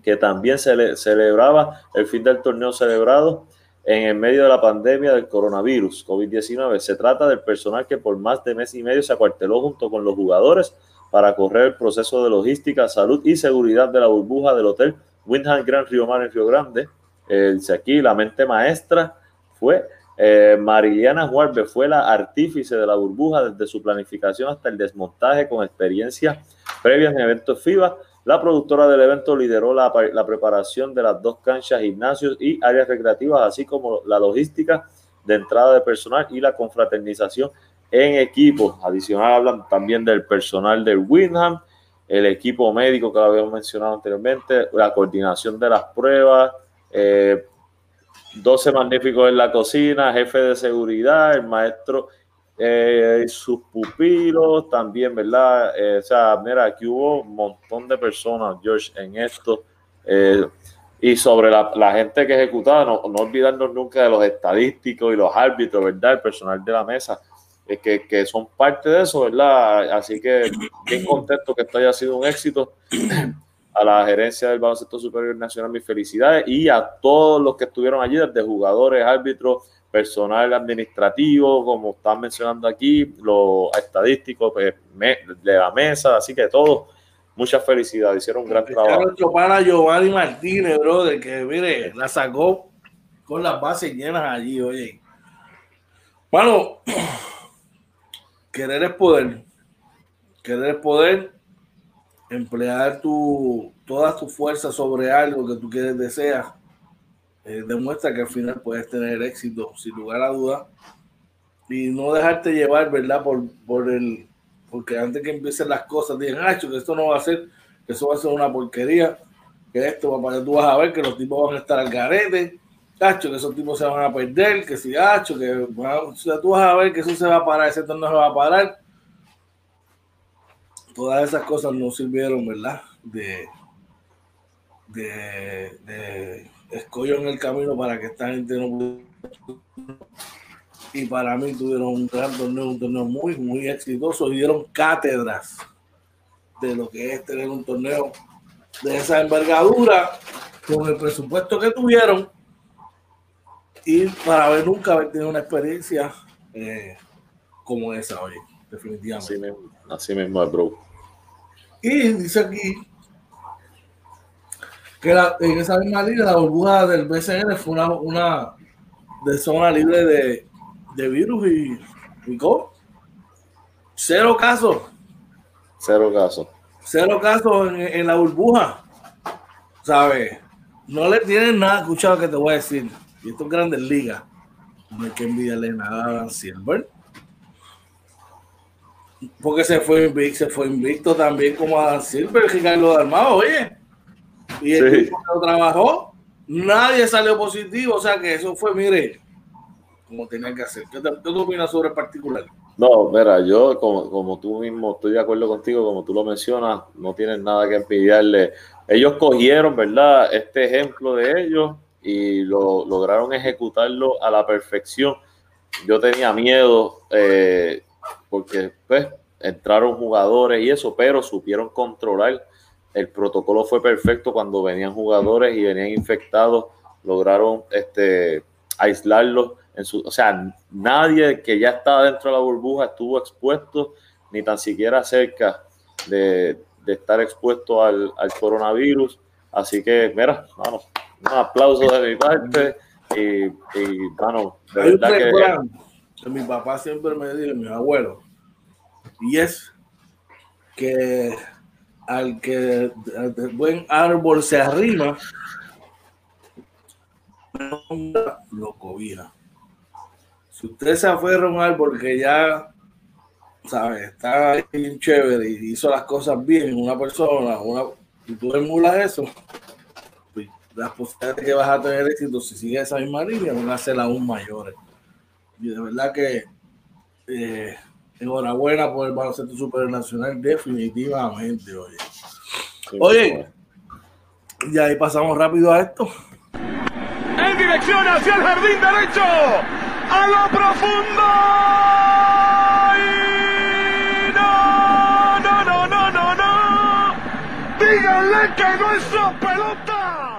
S2: que también se celebraba el fin del torneo celebrado en el medio de la pandemia del coronavirus COVID-19. Se trata del personal que por más de mes y medio se acuarteló junto con los jugadores para correr el proceso de logística, salud y seguridad de la burbuja del hotel Windham Grand Río Mar en Río Grande. El, aquí la mente maestra fue eh, Mariana Juárez, fue la artífice de la burbuja desde su planificación hasta el desmontaje con experiencia previas en eventos FIBA la productora del evento lideró la, preparación de las dos canchas, gimnasios y áreas recreativas, así como la logística de entrada de personal y la confraternización en equipos. Adicional hablan también del personal del Windham, el equipo médico que habíamos mencionado anteriormente, la coordinación de las pruebas, 12 eh, magníficos en la cocina, jefe de seguridad, el maestro eh, sus pupilos también, ¿verdad? Eh, o sea, mira, aquí hubo un montón de personas, George, en esto. Eh, y sobre la, gente que ejecutaba, no, no olvidarnos nunca de los estadísticos y los árbitros, ¿verdad? El personal de la mesa, es que, que, son parte de eso, ¿verdad? Así que bien contento que esto haya sido un éxito. A la gerencia del Baloncesto Superior Nacional, mis felicidades y a todos los que estuvieron allí, desde jugadores, árbitros, personal administrativo, como están mencionando aquí, los estadísticos pues, de la mesa, así que todo, muchas felicidades, hicieron un gran trabajo.
S1: Nuestro para Giovanni Martínez, brother, que mire, la sacó con las bases llenas allí, oye. Bueno, querer es poder. Querer es poder emplear tu, toda tu fuerza sobre algo que tú quieres, deseas eh, demuestra que al final puedes tener éxito, sin lugar a duda, y no dejarte llevar, ¿verdad? Por, por el, porque antes que empiecen las cosas, digan, ah, que esto no va a ser, que eso va a ser una porquería, que esto, papá, tú vas a ver que los tipos van a estar al garete, cacho, que esos tipos se van a perder, que si, hacho, que o sea, tú vas a ver que eso se va a parar, ese no se va a parar. Todas esas cosas no sirvieron, ¿verdad? De, de, de escollo en el camino para que esta gente no y para mí tuvieron un gran torneo, un torneo muy, muy exitoso y dieron cátedras de lo que es tener un torneo de esa envergadura con el presupuesto que tuvieron y para ver nunca haber tenido una experiencia eh, como esa hoy, definitivamente.
S2: Así mismo, así mismo, bro.
S1: Y dice aquí que en esa misma línea la burbuja del BCN fue una, una de zona libre de, de virus y, y Cero casos.
S2: Cero casos.
S1: Cero casos en, en la burbuja. ¿Sabes? No le tienen nada escuchado que te voy a decir. Y esto es Grandes Ligas. No hay que envidiarle nada a Dan Silver. Porque se fue invicto, se fue invicto también como a Dan Silver, Ricardo Armado, oye. Y el sí. trabajó, nadie salió positivo. O sea que eso fue, mire, como tenía que hacer. ¿Qué, te, qué opinas sobre el particular?
S2: No, mira, yo como, como, tú mismo estoy de acuerdo contigo, como tú lo mencionas, no tienen nada que envidiarle. Ellos cogieron, ¿verdad? Este ejemplo de ellos y lo, lograron ejecutarlo a la perfección. Yo tenía miedo eh, porque pues, entraron jugadores y eso, pero supieron controlar. El protocolo fue perfecto cuando venían jugadores y venían infectados, lograron este, aislarlos. En su, o sea, nadie que ya estaba dentro de la burbuja estuvo expuesto ni tan siquiera cerca de, estar expuesto al, coronavirus. Así que, mira, vamos, un aplauso de mi parte y, y bueno, de verdad
S1: que, mi papá siempre me dice, mi abuelo, y es que al que el buen árbol se arrima, lo cobija. Si usted se aferra a un árbol que ya, sabe, está bien chévere y hizo las cosas bien, una persona, una, y tú emulas eso, pues las posibilidades que vas a tener éxito si sigues esa misma línea van a ser aún mayores. Y de verdad que eh, enhorabuena por el baloncesto supernacional, definitivamente, oye. Oye, y ahí pasamos rápido a esto.
S3: En dirección hacia el jardín derecho, a lo profundo. no, no, no, no, no, no. Díganle que no es pelota.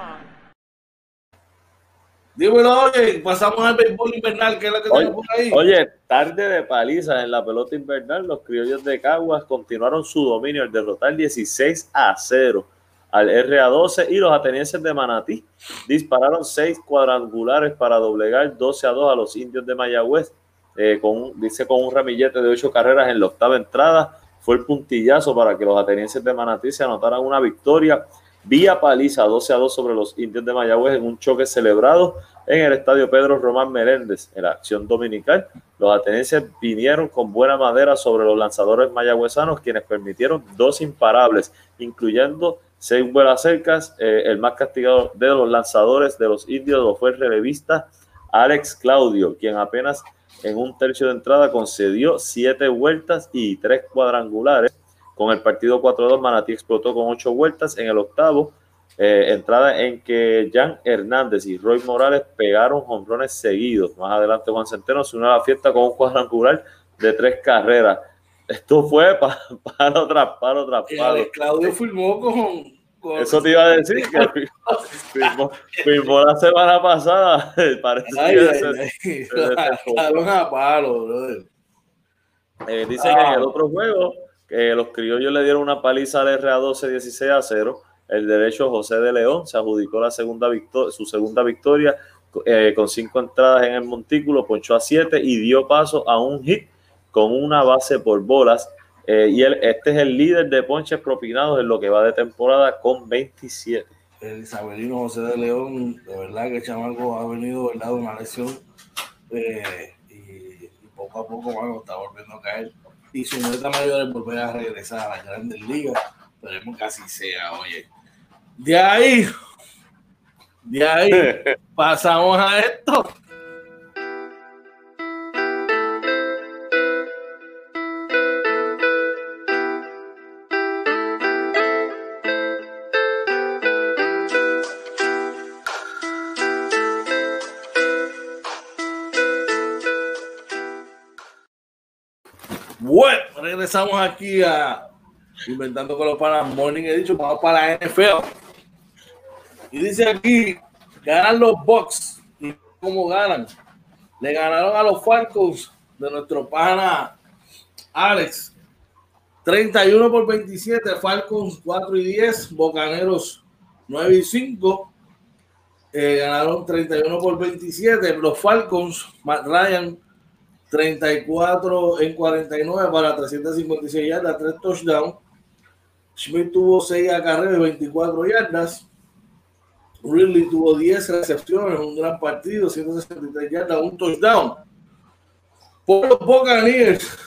S1: Dímelo, oye, pasamos al béisbol invernal, que es lo que tenemos por ahí.
S2: Oye, tarde de paliza en la pelota invernal, los criollos de Caguas continuaron su dominio al derrotar 16 a 0 al RA12 y los atenienses de Manatí dispararon seis cuadrangulares para doblegar 12 a 2 a los indios de Mayagüez, eh, con, dice con un ramillete de ocho carreras en la octava entrada. Fue el puntillazo para que los atenienses de Manatí se anotaran una victoria vía paliza 12 a 2 sobre los indios de Mayagüez en un choque celebrado en el estadio Pedro Román Meléndez en la acción dominical. Los atenienses vinieron con buena madera sobre los lanzadores mayagüezanos, quienes permitieron dos imparables, incluyendo seis vuelas cercas. Eh, el más castigado de los lanzadores de los indios lo fue el relevista Alex Claudio, quien apenas en un tercio de entrada concedió siete vueltas y tres cuadrangulares con el partido 4-2, Manatí explotó con ocho vueltas en el octavo, eh, entrada en que Jan Hernández y Roy Morales pegaron jonrones seguidos. Más adelante Juan Centeno se unió a la fiesta con un cuadrangular de tres carreras. Esto fue para (laughs) para tras palo tras palo.
S1: Claudio firmó con,
S2: Eso te iba a decir, que (laughs) firmó, la semana pasada. (laughs) Parece que
S1: a palo, brother.
S2: Eh, dicen que en el ah. otro juego los criollos le dieron una paliza al RA12 16 a 0. El derecho José de León se adjudicó la segunda su segunda victoria eh, con cinco entradas en el montículo, ponchó a 7 y dio paso a un hit con una base por bolas. Eh, y él, este es el líder de ponches propinados en lo que va de temporada con 27.
S1: El Isabelino José de León, de verdad que el chamaco ha venido ¿verdad? de una lesión eh, y, poco a poco está volviendo a caer y su meta mayor es volver a regresar a las grandes ligas. Esperemos que así sea, oye. De ahí, de ahí, (laughs) pasamos a esto. Regresamos aquí a Inventando con los Panas Morning He dicho, vamos para la NFL. Y dice aquí, ganan los Bucks. ¿Y cómo ganan? Le ganaron a los Falcons de nuestro pana Alex. 31 por 27, Falcons 4 y 10, Bocaneros 9 y 5. Eh, ganaron 31 por 27. Los Falcons, Matt Ryan 34 en 49 para 356 yardas, 3 touchdowns. Schmidt tuvo 6 acarreos y 24 yardas. Ridley tuvo 10 recepciones, un gran partido, 163 yardas, un touchdown. Por los Buccaneers,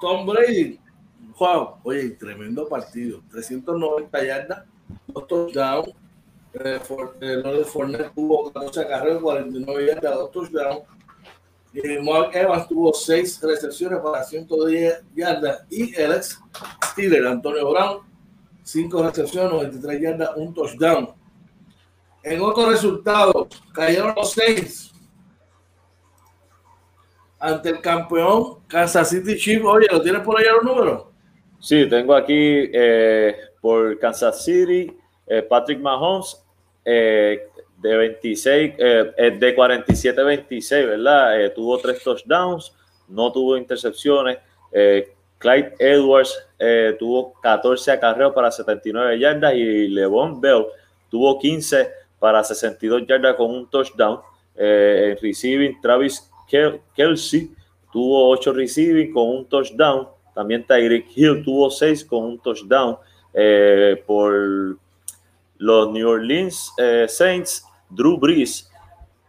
S1: Tom Brady, wow, oye, tremendo partido, 390 yardas, dos touchdowns. Eh, eh Fournette tuvo 14 acarreos, 49 yardas, dos touchdowns. Mark Evans tuvo seis recepciones para 110 yardas y el ex Steeler Antonio Brown, cinco recepciones, 93 yardas, un touchdown. En otros resultados, cayeron los seis ante el campeón Kansas City Chiefs. Oye, ¿lo tienes por allá los números?
S2: Sí, tengo aquí eh, por Kansas City, eh, Patrick Mahomes, eh, de 26, de 47-26, ¿verdad? tuvo tres touchdowns, no tuvo intercepciones. Clyde Edwards tuvo 14 acarreos para 79 yardas y Levon Bell tuvo 15 para 62 yardas con un touchdown. en receiving, Travis Kelsey tuvo 8 receiving con un touchdown. También Tyreek Hill tuvo 6 con un touchdown. Eh, por los New Orleans eh, Saints, Drew Brees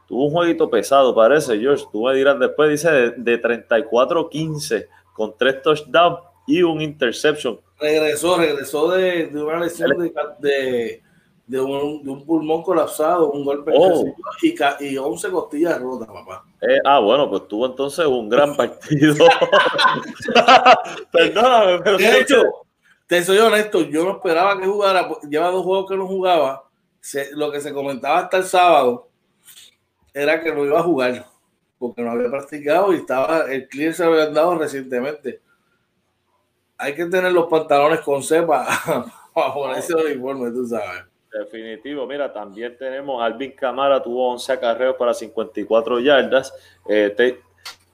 S2: tuvo un jueguito pesado, parece, George. Tú me dirás después, dice de, 34-15 con 3 touchdowns y un interception.
S1: Regresó, regresó de, una lesión de de un, pulmón colapsado, un golpe oh. y, y 11 costillas rotas, papá.
S2: Eh, ah, bueno, pues tuvo entonces un gran (laughs) partido. (laughs) Perdóname, pero.
S1: De hecho, te soy honesto, yo no esperaba que jugara, lleva dos juegos que no jugaba. Lo que se comentaba hasta el sábado era que no iba a jugar, porque no había practicado y estaba, el clear se había dado recientemente. Hay que tener los pantalones con cepa (laughs) para ponerse el uniforme, tú sabes.
S2: Definitivo, mira, también tenemos Alvin Camara, tuvo 11 acarreos para 54 yardas. Eh,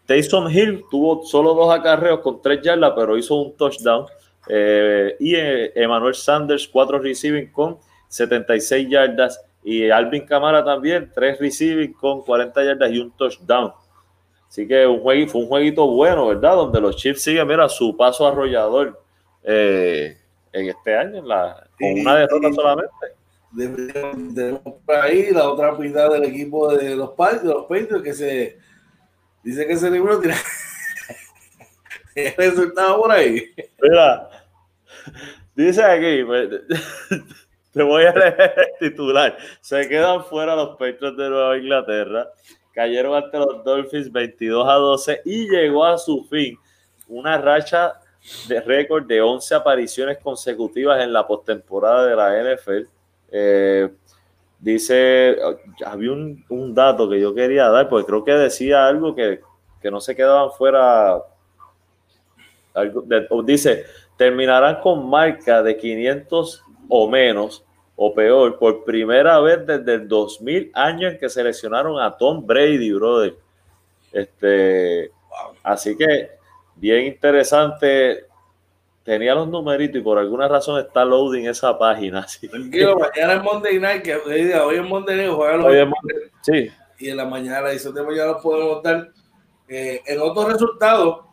S2: Hill tuvo solo dos acarreos con 3 yardas, pero hizo un touchdown. Eh, y eh, Emmanuel Sanders, 4 receiving con 76 yardas. Y Alvin Camara también, 3 receiving con 40 yardas y un touchdown. Así que un jueguito, fue un jueguito bueno, ¿verdad? Donde los Chiefs siguen, mira, su paso arrollador en este año, la, con una derrota solamente
S1: tenemos por ahí la otra mitad del equipo de los, de los Patriots que se dice que ese libro tiene (laughs) resultado por ahí.
S2: Mira, dice aquí, pues, (laughs) te voy a leer el titular. Se quedan fuera los Patriots de Nueva Inglaterra, cayeron ante los Dolphins 22 a 12 y llegó a su fin una racha de récord de 11 apariciones consecutivas en la postemporada de la NFL eh, dice, había un, dato que yo quería dar, porque creo que decía algo que, no se quedaban fuera. dice, terminarán con marca de 500 o menos o peor por primera vez desde el 2000 año en que seleccionaron a Tom Brady, brother. Este, así que bien interesante tenía los numeritos y por alguna razón está loading esa página. (laughs)
S1: Tranquilo, mañana es Monday Night, que hoy es Monday Night, juega los Sí. Y en la mañana, y eso de mañana los podemos dar. Eh, en otros resultados,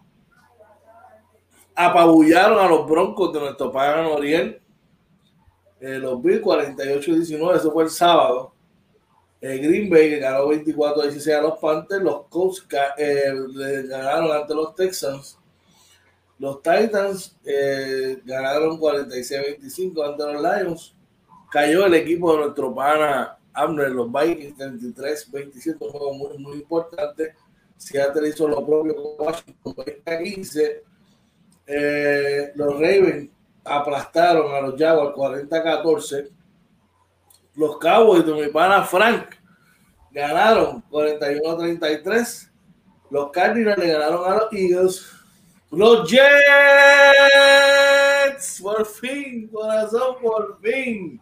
S1: apabullaron a los Broncos de nuestro padre Oriel. Eh, los Bills 48-19, eso fue el sábado. Eh, Green Bay que ganó 24-16 a los Panthers. Los Colts ganaron ante los Texans los Titans eh, ganaron 46-25 ante los Lions. Cayó el equipo de nuestro pana Amner, los Vikings 33-27, un juego muy, muy importante. Seattle hizo lo propio con Washington 20-15. Eh, los Ravens aplastaron a los Jaguars 40-14. Los Cowboys de mi pana Frank ganaron 41-33. Los Cardinals le ganaron a los Eagles los Jets, por fin, corazón, por fin.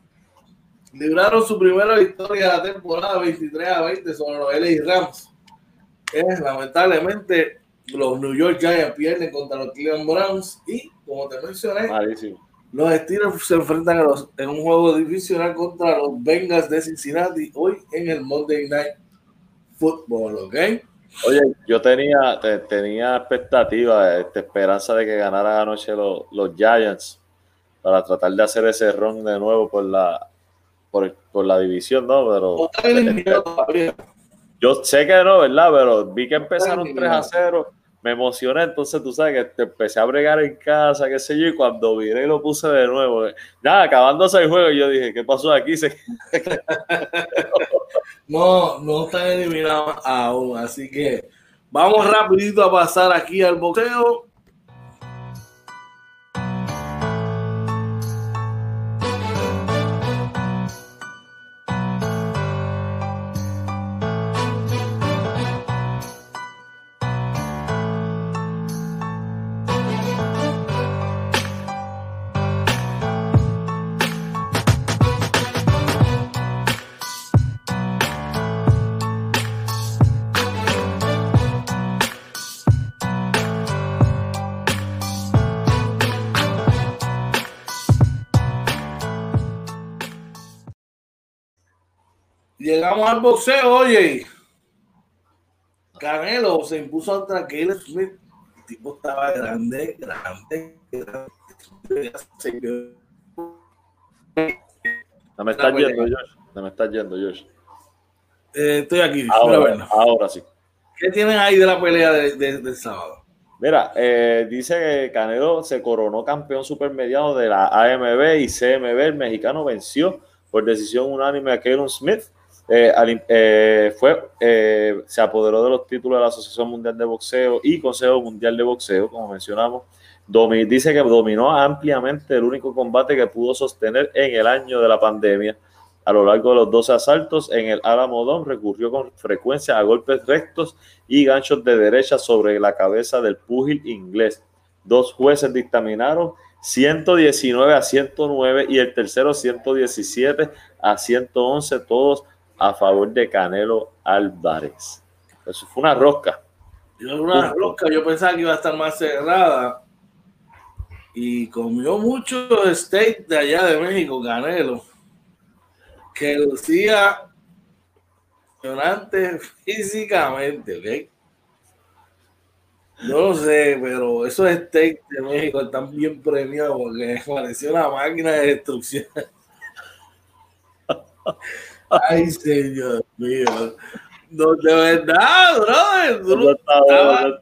S1: Libraron su primera victoria de la temporada 23 a 20 sobre los LA Rams. Es, lamentablemente, los New York Giants pierden contra los Cleveland Browns y, como te mencioné, los Steelers se enfrentan en un juego divisional contra los Bengals de Cincinnati hoy en el Monday Night Football, ¿ok?
S2: Oye, yo tenía, tenía expectativa, este, esperanza de que ganaran anoche los, los, Giants para tratar de hacer ese run de nuevo por la, por, la división, ¿no? Pero yo sé que no, ¿verdad? Pero vi que empezaron 3 a 0, me emocioné, entonces tú sabes que empecé a bregar en casa, qué sé yo, y cuando viré lo puse de nuevo. Ya, acabándose el juego, yo dije, ¿qué pasó aquí? (laughs)
S1: no, no están eliminados aún. Así que vamos rapidito a pasar aquí al boxeo. Llegamos al boxeo, oye. Canelo se impuso contra Caleb Smith. El tipo estaba grande, grande, grande.
S2: No me estás yendo, Josh. No me estás yendo, Josh.
S1: Eh, estoy aquí.
S2: Ahora, ahora sí.
S1: ¿Qué tienen ahí de la pelea de, de, del sábado?
S2: Mira, eh, dice que Canelo se coronó campeón supermediano de la AMB y CMB. El mexicano venció por decisión unánime a Kevin Smith. Eh, eh, fue, eh, se apoderó de los títulos de la Asociación Mundial de Boxeo y Consejo Mundial de Boxeo, como mencionamos. Dice que dominó ampliamente el único combate que pudo sostener en el año de la pandemia. A lo largo de los 12 asaltos en el Alamodón recurrió con frecuencia a golpes rectos y ganchos de derecha sobre la cabeza del púgil inglés. Dos jueces dictaminaron 119 a 109 y el tercero 117 a 111, todos a favor de Canelo Álvarez. Eso fue una rosca.
S1: Una rosca, yo pensaba que iba a estar más cerrada. Y comió mucho steak de allá de México, Canelo que lucía impresionante (laughs) físicamente, ¿ok? No lo sé, pero esos steaks de México están bien premiados porque (laughs) pareció una máquina de destrucción. (laughs) Ay, señor mío. No, de verdad, brother. Tú no estabas-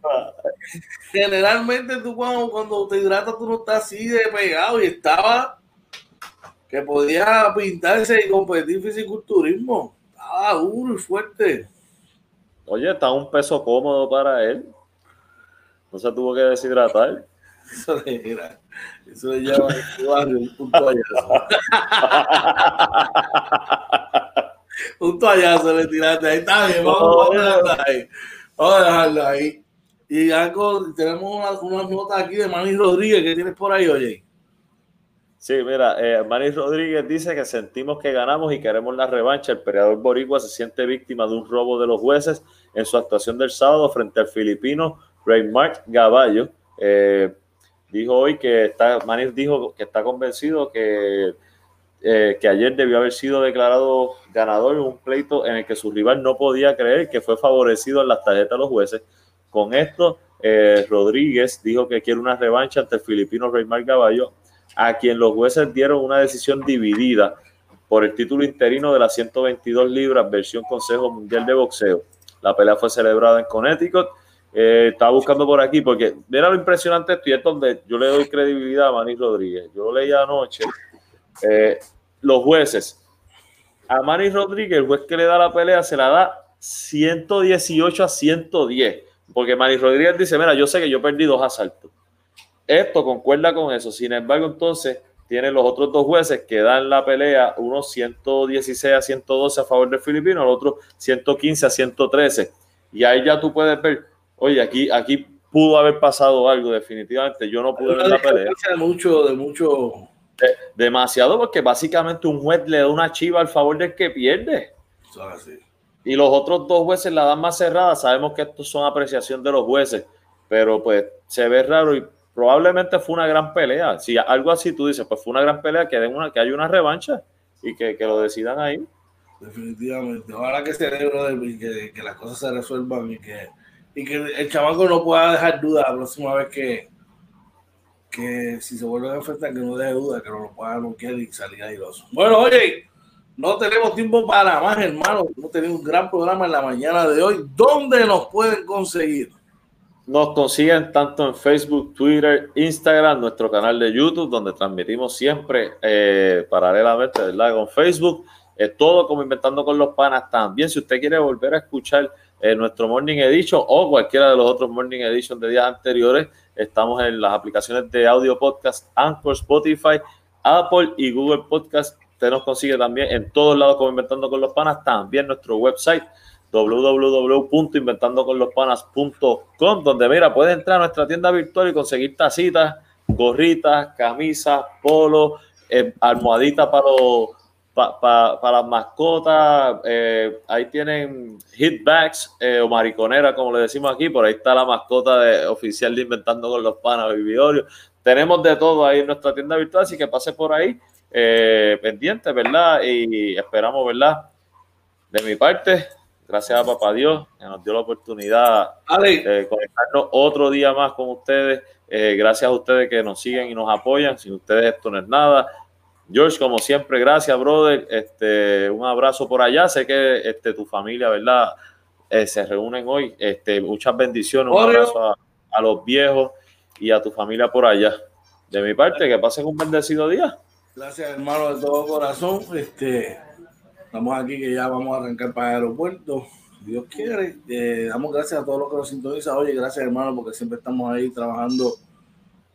S1: generalmente tú cuando, cuando te hidratas tú no estás así de pegado y estaba que podía pintarse y competir fisiculturismo. Estaba duro y fuerte.
S2: Oye, está un peso cómodo para él. No se tuvo que deshidratar.
S1: Eso le, mira, eso le llama un, un toallazo. (laughs) un toallazo le tiraste ahí. Está bien, vamos, a dejarlo ahí. Vamos a dejarlo ahí. Y algo, tenemos unas unas notas aquí de Manny Rodríguez que tienes por ahí, oye.
S2: Sí, mira, eh, Manny Rodríguez dice que sentimos que ganamos y queremos la revancha. El peleador boricua se siente víctima de un robo de los jueces en su actuación del sábado frente al filipino Raymart Gaballo. Eh, dijo hoy que está, Manny dijo que está convencido que, eh, que ayer debió haber sido declarado ganador en un pleito en el que su rival no podía creer que fue favorecido en las tarjetas de los jueces. Con esto, eh, Rodríguez dijo que quiere una revancha ante el filipino Raymart Gaballo a quien los jueces dieron una decisión dividida por el título interino de las 122 libras, versión Consejo Mundial de Boxeo. La pelea fue celebrada en Connecticut. Eh, estaba buscando por aquí porque mira lo impresionante esto y es donde yo le doy credibilidad a Manny Rodríguez. Yo lo leí anoche. Eh, los jueces. A Manny Rodríguez, el juez que le da la pelea, se la da 118 a 110. Porque Manny Rodríguez dice, mira, yo sé que yo perdí dos asaltos. Esto concuerda con eso. Sin embargo, entonces tienen los otros dos jueces que dan la pelea, uno 116 a 112 a favor del filipino, el otro 115 a 113. Y ahí ya tú puedes ver, oye, aquí, aquí pudo haber pasado algo definitivamente. Yo no pude ver la pelea.
S1: De mucho, de mucho.
S2: De- demasiado porque básicamente un juez le da una chiva al favor del que pierde.
S1: Así.
S2: Y los otros dos jueces la dan más cerrada. Sabemos que estos son apreciación de los jueces, pero pues se ve raro y probablemente fue una gran pelea. Si algo así tú dices, pues fue una gran pelea, que, den una, que haya una revancha y que, que lo decidan ahí.
S1: Definitivamente. Ojalá que se y que, que las cosas se resuelvan y que, y que el chamaco no pueda dejar duda la próxima vez que, que si se vuelven a enfrentar, que no deje duda, que no lo pueda bloquear y salir airoso. Bueno, oye, no tenemos tiempo para más, hermano. No tenemos un gran programa en la mañana de hoy. ¿Dónde nos pueden conseguir?
S2: Nos consiguen tanto en Facebook, Twitter, Instagram, nuestro canal de YouTube, donde transmitimos siempre eh, paralelamente, ¿verdad? Con Facebook, eh, todo como Inventando con los Panas también. Si usted quiere volver a escuchar eh, nuestro Morning Edition o cualquiera de los otros Morning Edition de días anteriores, estamos en las aplicaciones de audio podcast, Anchor, Spotify, Apple y Google Podcast. Usted nos consigue también en todos lados como Inventando con los Panas, también nuestro website www.inventandoconlospanas.com donde mira, puedes entrar a nuestra tienda virtual y conseguir tacitas, gorritas, camisas, polos, eh, almohaditas para los pa- pa- para las mascotas, eh, ahí tienen hitbags eh, o mariconera, como le decimos aquí, por ahí está la mascota de, oficial de Inventando con los Panas, Vividorio. Tenemos de todo ahí en nuestra tienda virtual, así que pase por ahí, eh, pendiente, ¿verdad? Y esperamos, ¿verdad? de mi parte, gracias a Papá Dios que nos dio la oportunidad de conectarnos otro día más con ustedes. Eh, gracias a ustedes que nos siguen y nos apoyan. Sin ustedes esto no es nada. George, como siempre, gracias, brother. Este, un abrazo por allá. Sé que este, tu familia, ¿verdad? Eh, se reúnen hoy. Este, muchas bendiciones. Un abrazo a, los viejos y a tu familia por allá. De mi parte, que pasen un bendecido día.
S1: Gracias, hermano, de todo corazón. Este, estamos aquí que ya vamos a arrancar para el aeropuerto. Dios quiere. Eh, damos gracias a todos los que nos sintonizan. Oye, gracias, hermano, porque siempre estamos ahí trabajando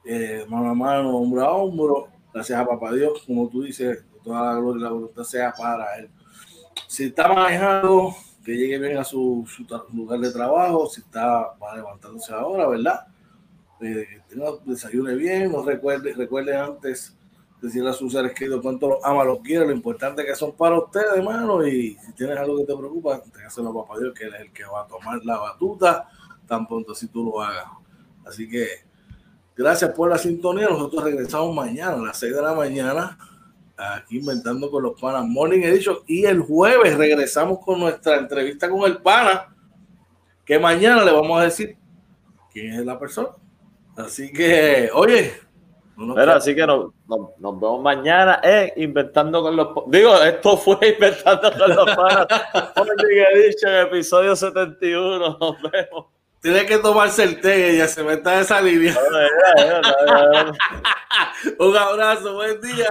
S1: eh, mano a mano, hombro a hombro Gracias a papá Dios, como tú dices, toda la gloria y la voluntad sea para él. Si está manejando, que llegue bien a su, lugar de trabajo, si está va levantándose ahora, ¿verdad? Eh, desayune bien, no recuerde, recuerde antes decirle a sus seres queridos cuánto los ama, los quiere, lo importante que son para ustedes, hermano, y si tienes algo que te preocupa, déjaselo a papá Dios, que él es el que va a tomar la batuta tan pronto si tú lo hagas. Así que Gracias por la sintonía. Nosotros regresamos mañana a las 6 de la mañana aquí inventando con los panas Morning Edition. Y el jueves regresamos con nuestra entrevista con el pana, que mañana le vamos a decir quién es la persona. Así que, oye.
S2: así que nos, nos, vemos mañana en Inventando con los Digo, esto fue (laughs) Inventando con los panas. Morning Edition, episodio 71. Nos vemos.
S1: Tiene que tomarse el té, ella se meta de esa línea. (laughs) Un abrazo, buen día.